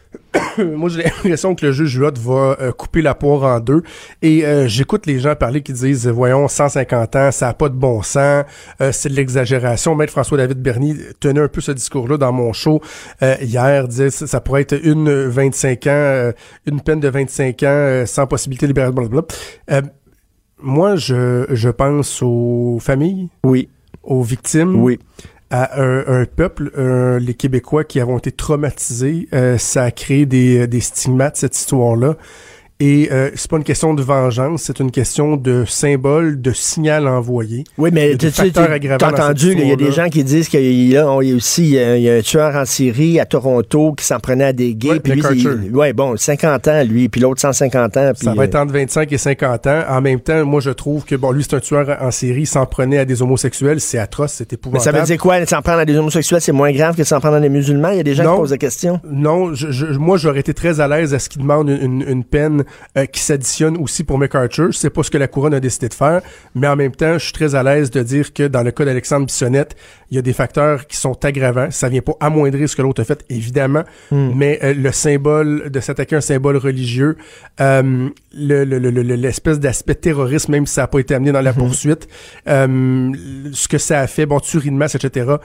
F: Moi, j'ai l'impression que le juge Huot va euh, couper la poire en deux. Et euh, j'écoute les gens parler qui disent, euh, voyons, 150 ans, ça n'a pas de bon sens, euh, c'est de l'exagération. Maître François-David Bernier tenait un peu ce discours-là dans mon show euh, hier, disait ça, pourrait être une 25 ans, euh, une peine de 25 ans euh, sans possibilité de libération. blablabla. Euh, moi, je, je pense aux familles,
C: Oui,
F: aux victimes,
C: oui.
F: À un, un peuple, les Québécois qui avons été traumatisés. Euh, ça a créé des, des stigmates, cette histoire-là. Et euh, c'est pas une question de vengeance, c'est une question de symbole, de signal envoyé.
C: Oui, mais tu
F: dans
C: entendu, il y a des gens qui disent qu'il y y a aussi il y a, un tueur en série à Toronto qui s'en prenait à des gays. Puis lui,
F: Archer.
C: ouais, bon, 50 ans, lui, puis l'autre 150 ans. Puis,
F: Ça va
C: euh,
F: être entre 25 et 50 ans. En même temps, moi, je trouve que, bon, lui, c'est un tueur en série, il s'en prenait à des homosexuels, c'est atroce, c'est
C: mais
F: épouvantable.
C: ça veut dire quoi? S'en prendre à des homosexuels, c'est moins grave que s'en prendre à des musulmans? Il y a des gens
F: Non.
C: qui posent des questions.
F: Non, je, je- moi j'aurais été très à l'aise à ce qu'il demande une, une- une peine euh, qui s'additionne aussi pour McArthur. Je sais pas ce que la couronne a décidé de faire, mais en même temps, je suis très à l'aise de dire que dans le cas d'Alexandre Bissonnette, il y a des facteurs qui sont aggravants. Ça vient pas amoindrir ce que l'autre a fait, évidemment, mais euh, le symbole de s'attaquer à un symbole religieux, euh, le- le- le- le- l'espèce d'aspect terroriste, même si ça n'a pas été amené dans la poursuite, euh, ce que ça a fait, bon, masse, etc.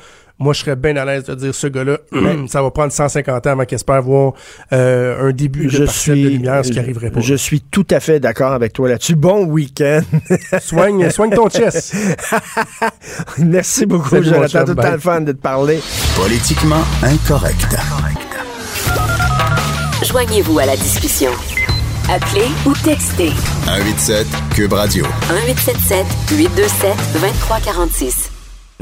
F: Moi, je serais bien à l'aise de dire ce gars-là, ça va prendre 150 ans avant qu'il espère voir euh, un début de
C: Je suis,
F: de lumière, ce qui arriverait pas.
C: je suis tout à fait d'accord avec toi là-dessus. Bon week-end.
F: Soigne, soigne ton chest.
C: Merci beaucoup, Jonathan.
F: chum.
C: Tout le fun de te parler.
B: Politiquement incorrect.
A: Joignez-vous à la discussion. Appelez ou textez
B: 187 Cube Radio.
A: 1877 827 2346.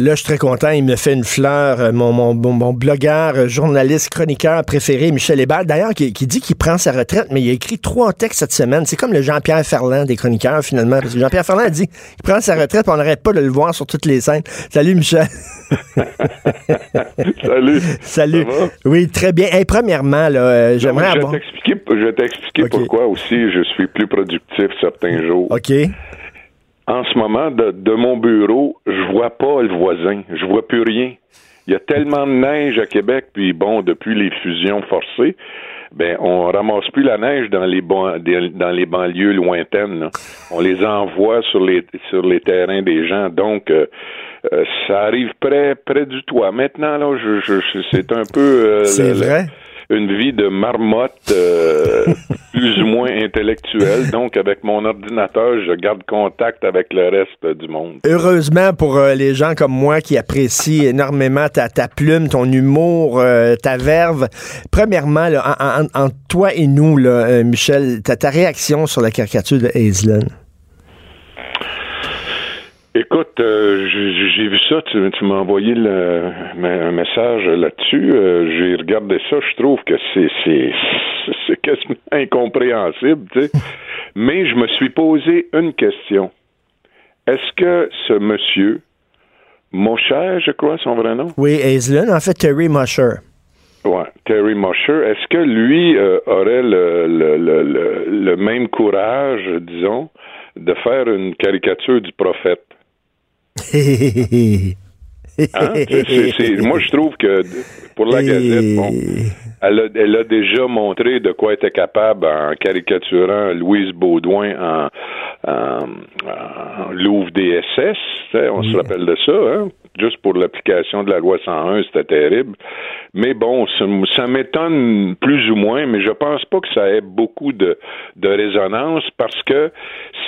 C: Là, je suis très content. Il me fait une fleur. euh, Mon, mon, mon, blogueur, euh, journaliste, chroniqueur préféré, Michel Hébert, d'ailleurs, qui, qui dit qu'il prend sa retraite, mais il a écrit trois textes cette semaine. C'est comme le Jean-Pierre Ferland des chroniqueurs, finalement. Parce que Jean-Pierre Ferland a dit qu'il prend sa retraite, puis on n'arrête pas de le voir sur toutes les scènes. Salut, Michel.
G: Salut.
C: Salut. Oui, très bien. Hey, premièrement, là, euh, j'aimerais
G: je vais
C: avoir...
G: t'expliquer, je vais t'expliquer
C: Ok.
G: pourquoi aussi je suis plus productif certains jours.
C: OK.
G: En ce moment, de, de mon bureau, je vois pas le voisin. Je vois plus rien. Il y a tellement de neige à Québec, puis bon, depuis les fusions forcées, ben on ramasse plus la neige dans les ban- dans les banlieues lointaines. là. On les envoie sur les sur les terrains des gens. Donc euh, euh, ça arrive près près du toit. Maintenant là, je, je- je- c'est un peu euh,
C: C'est
G: le-
C: vrai.
G: Une vie de marmotte euh, plus ou moins intellectuelle. Donc, avec mon ordinateur, je garde contact avec le reste du monde.
C: Heureusement pour euh, les gens comme moi qui apprécient énormément ta, ta plume, ton humour, euh, ta verve. Premièrement, là, en, toi et nous, là, Michel, ta, ta réaction sur la caricature de Hazelin.
G: Écoute, euh, j'ai vu ça, tu, tu m'as envoyé le, un message là-dessus. euh, j'ai regardé ça, je trouve que c'est quasiment incompréhensible, tu sais. Mais je me suis posé une question. Est-ce que ce monsieur, Mosher, je crois, son vrai nom?
C: Oui, Hazelin, en fait, Terry Musher.
G: Ouais, Terry Mosher, est-ce que lui euh, aurait le, le, le, le, le même courage, disons, de faire une caricature du prophète? Hein? Moi, je trouve que pour la Gazette, bon, elle a, elle a déjà montré de quoi elle était capable en caricaturant Louise Baudouin en, en, en Louvre DSS. On se rappelle de ça, hein? Juste pour l'application de la loi 101, c'était terrible. Mais bon, ça, m'étonne plus ou moins, mais je pense pas que ça ait beaucoup de, de résonance parce que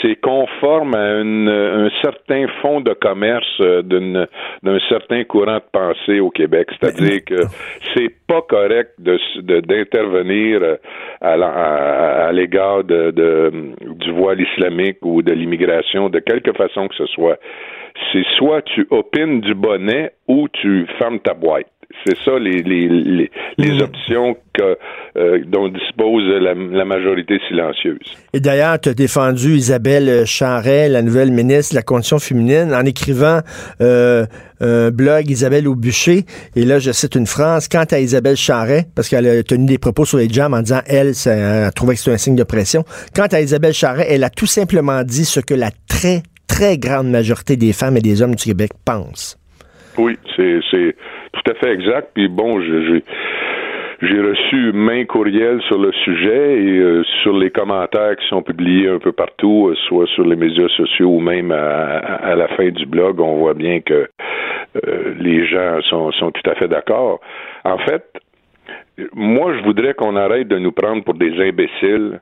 G: c'est conforme à une- un certain fond de commerce euh, d'une- d'un certain courant de pensée au Québec. C'est-à-dire que c'est pas correct de d'intervenir euh, à, la- à- à l'égard de, de- du voile islamique ou de l'immigration de quelque façon que ce soit. C'est soit tu opines du bonnet ou tu fermes ta boîte. C'est ça les, les, les, les options que, euh, dont dispose la, la majorité silencieuse.
C: Et d'ailleurs, tu as défendu Isabelle Charret, la nouvelle ministre de la Condition féminine, en écrivant euh, un blog Isabelle au bûcher. Et là, je cite une phrase. Quant à Isabelle Charret, parce qu'elle a tenu des propos sur les jams en disant, elle, ça- elle trouvait que c'était un signe de pression. Quant à Isabelle Charret, elle a tout simplement dit ce que la très, très grande majorité des femmes et des hommes du Québec pensent.
G: Oui, c'est tout à fait exact. Puis bon, j'ai j'ai reçu main courriel sur le sujet et euh, sur les commentaires qui sont publiés un peu partout, euh, soit sur les médias sociaux ou même à, à- à la fin du blog, on voit bien que euh, les gens sont, sont tout à fait d'accord. En fait, moi, je voudrais qu'on arrête de nous prendre pour des imbéciles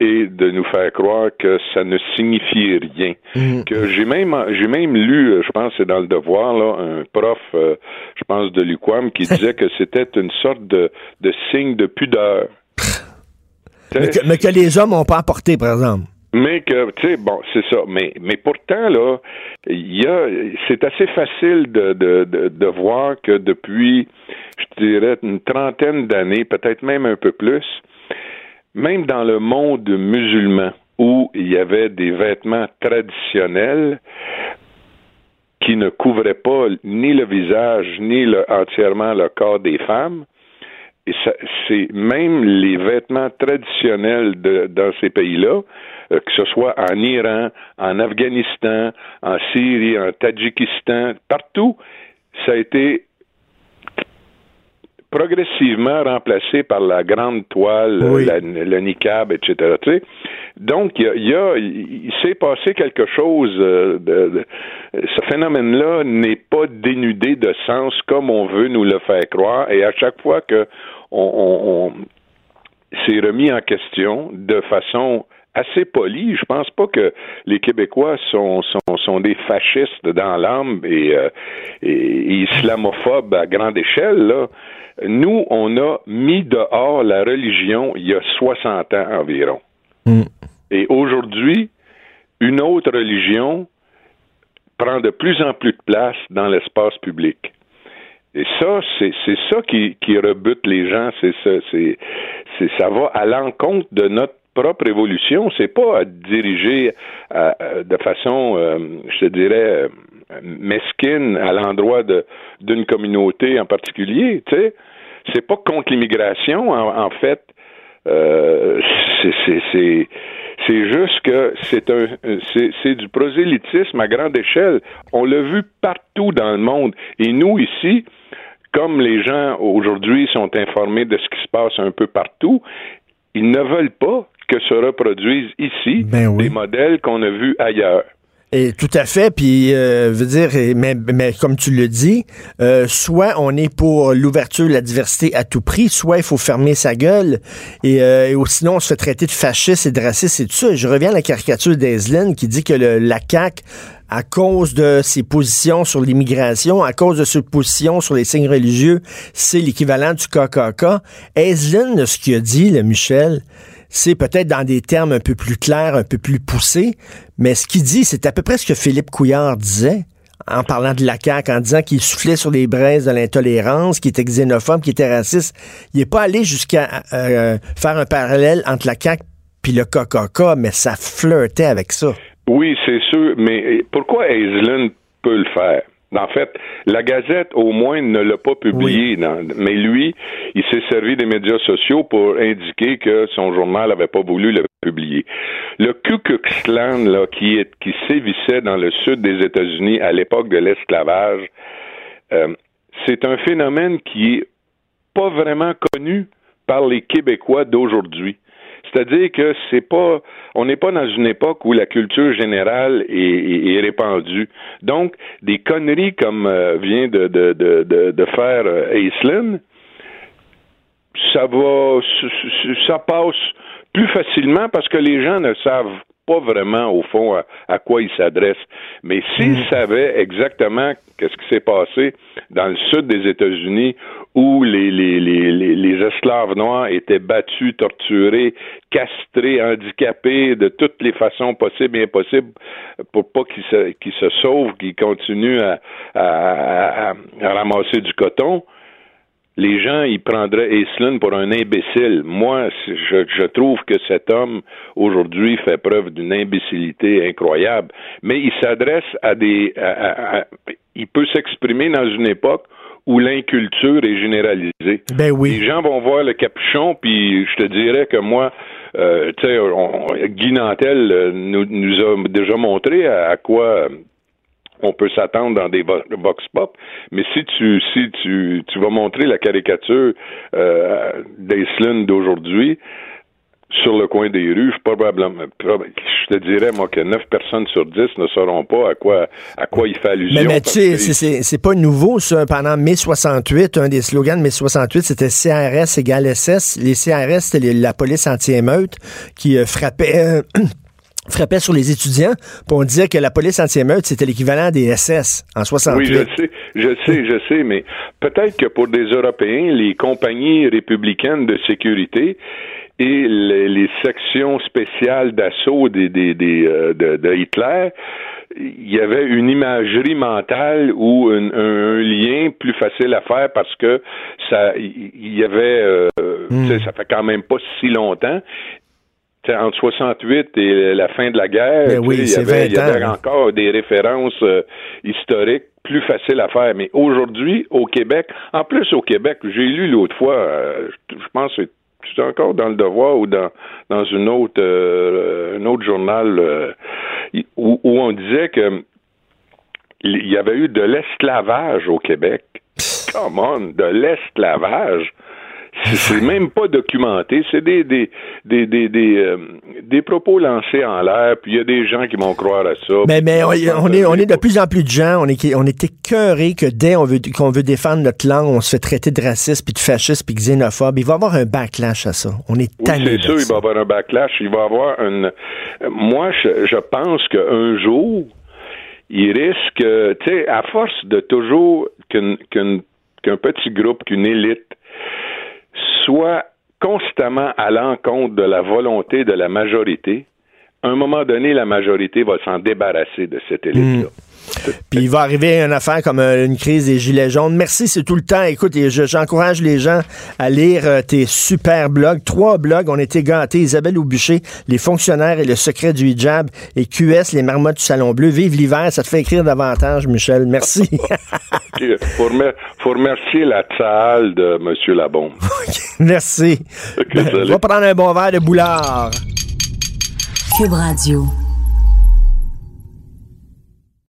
G: et de nous faire croire que ça ne signifie rien. Que j'ai même j'ai même lu, je pense c'est dans le devoir là, un prof, euh, je pense de l'UQAM, qui disait que c'était une sorte de, de signe de pudeur.
C: Mais que, mais que les hommes n'ont pas apporté, par exemple.
G: Mais que, tu sais, bon, c'est ça. Mais, mais pourtant, là, il y a, c'est assez facile de, de, de, de voir que depuis, je dirais, une trentaine d'années, peut-être même un peu plus, même dans le monde musulman, où il y avait des vêtements traditionnels qui ne couvraient pas ni le visage, ni le, entièrement le corps des femmes, et c'est même les vêtements traditionnels dans ces pays-là, euh, que ce soit en Iran, en Afghanistan, en Syrie, en Tadjikistan, partout, ça a été progressivement remplacé par la grande toile,
C: Oui.
G: la- le niqab, etc. Tu sais? Donc, il y a, il s'est passé quelque chose. euh, de, de- ce phénomène-là n'est pas dénudé de sens comme on veut nous le faire croire. Et à chaque fois que on, on- on- c'est remis en question de façon assez polie. Je pense pas que les Québécois sont, sont, sont des fascistes dans l'âme et, euh, et- islamophobes à grande échelle. Là. Nous, on a mis dehors la religion il y a 60 ans environ. Et aujourd'hui, une autre religion prend de plus en plus de place dans l'espace public. Et ça, c'est ça qui, qui rebute les gens. C'est ça, c'est ça va à l'encontre de notre propre évolution. C'est pas à diriger de façon, euh, je te dirais, mesquine à l'endroit d'une communauté en particulier. Tu sais, c'est pas contre l'immigration en, fait. Euh, c'est c'est juste que c'est un c'est du prosélytisme à grande échelle. On l'a vu partout dans le monde. Et nous ici, comme les gens aujourd'hui sont informés de ce qui se passe un peu partout, ils ne veulent pas que se reproduisent ici
C: ben
G: des modèles qu'on a vus ailleurs.
C: Et tout à fait. Puis, euh, veut dire, mais, mais comme tu le dis, euh, soit on est pour l'ouverture, la diversité à tout prix, soit il faut fermer sa gueule. Et, euh, et sinon, on se fait traiter de fasciste et de raciste et tout ça. je reviens à la caricature d'Aislinn qui dit que le, la CAQ à cause de ses positions sur l'immigration, à cause de ses positions sur les signes religieux, c'est l'équivalent du KKK. Aislinn, ce qu'il a dit, le Michel, c'est peut-être dans des termes un peu plus clairs, un peu plus poussés, mais ce qu'il dit, c'est à peu près ce que Philippe Couillard disait en parlant de la CAQ, en disant qu'il soufflait sur les braises de l'intolérance, qu'il était xénophobe, qu'il était raciste. Il n'est pas allé jusqu'à euh, faire un parallèle entre la CAQ puis le KKK, mais ça flirtait avec ça.
G: Oui, c'est sûr, mais pourquoi Aislinn peut le faire? En fait, la Gazette, au moins, ne l'a pas publié. mais lui, il s'est servi des médias sociaux pour indiquer que son journal n'avait pas voulu le publier. Le Ku Klux Klan, là, qui, est, qui sévissait dans le sud des États-Unis à l'époque de l'esclavage, euh, c'est un phénomène qui est pas vraiment connu par les Québécois d'aujourd'hui. C'est-à-dire que c'est pas, on n'est pas dans une époque où la culture générale est, répandue. Donc, des conneries comme euh, vient de, de, de, de faire euh, ça va, ça passe plus facilement parce que les gens ne savent pas vraiment, au fond, à, quoi ils s'adressent. Mais s'ils mm. savaient exactement qu'est-ce qui s'est passé dans le sud des États-Unis, où les, les, les, les, esclaves noirs étaient battus, torturés, castrés, handicapés de toutes les façons possibles et impossibles pour pas qu'ils se, qu'ils se sauvent, qu'ils continuent à, à, à, ramasser du coton, les gens, ils prendraient Aislinn pour un imbécile. Moi, je, je trouve que cet homme, aujourd'hui, fait preuve d'une imbécilité incroyable. Mais il s'adresse à des... il peut s'exprimer dans une époque où l'inculture est généralisée.
C: Ben oui.
G: Les gens vont voir le capuchon, puis je te dirais que moi, euh, tu sais, Guy Nantel euh, nous, nous, a déjà montré à, quoi on peut s'attendre dans des vox pop, mais si tu si tu, tu vas montrer la caricature euh, d'aujourd'hui, sur le coin des rues, probablement, je te dirais, moi, que 9 personnes sur 10 ne sauront pas à quoi, à quoi il fait allusion.
C: Mais, mais tu sais, c'est pas nouveau, ça. Pendant mai 68, un des slogans de mai 68, c'était CRS égale SS. Les CRS, c'était la police anti-émeute qui euh, frappait... frappait sur les étudiants, pour on disait que la police anti-émeute, c'était l'équivalent des SS en 68.
G: Oui, je sais, je sais, je sais, mais peut-être que pour des Européens, les compagnies républicaines de sécurité et les, sections spéciales d'assaut des, des, des euh, de, Hitler, il y avait une imagerie mentale ou un, lien plus facile à faire parce que ça, il y avait, euh, hmm. ça fait quand même pas si longtemps. entre 68 et la fin de la guerre,
C: ben il y
G: avait, encore des références euh, historiques plus faciles à faire. Mais aujourd'hui, au Québec, en plus au Québec, j'ai lu l'autre fois, je pense que c'est encore dans le Devoir ou dans dans une autre euh, un autre journal euh, où, où, on disait que il y avait eu de l'esclavage au Québec. Come on, de l'esclavage. C'est même pas documenté. C'est des des des des des, euh, des propos lancés en l'air. Puis il y a des gens qui vont croire à ça.
C: Mais mais on, est on est de plus en plus de gens. On est on est écœuré que dès on veut qu'on veut défendre notre langue, on se fait traiter de raciste puis de fasciste puis xénophobe. Il va y avoir un backlash à ça. On est tanné.
G: Oui, c'est sûr, il va y avoir un backlash. Il va y avoir une. Moi, je, je pense qu'un jour, il risque, tu sais, à force de toujours qu'un qu'un petit groupe, qu'une élite soit constamment à l'encontre de la volonté de la majorité, à un moment donné, la majorité va s'en débarrasser de cette élite-là. Hmm.
C: Puis il va arriver une affaire comme euh, une crise des gilets jaunes. Merci, c'est tout le temps. Écoute, j'encourage les gens à lire euh, tes super blogs. Trois blogs ont été gâtés. Isabelle Aubuché, Les fonctionnaires et le secret du hijab. Et QS, Les marmottes du Salon Bleu. Vive l'hiver, ça te fait écrire davantage, Michel. Merci.
G: Ok, Faut, remer- faut remercier la salle de M. Labombe.
C: Merci.
G: Ok, salut.
C: Va prendre un bon verre de boulard.
A: Cube Radio.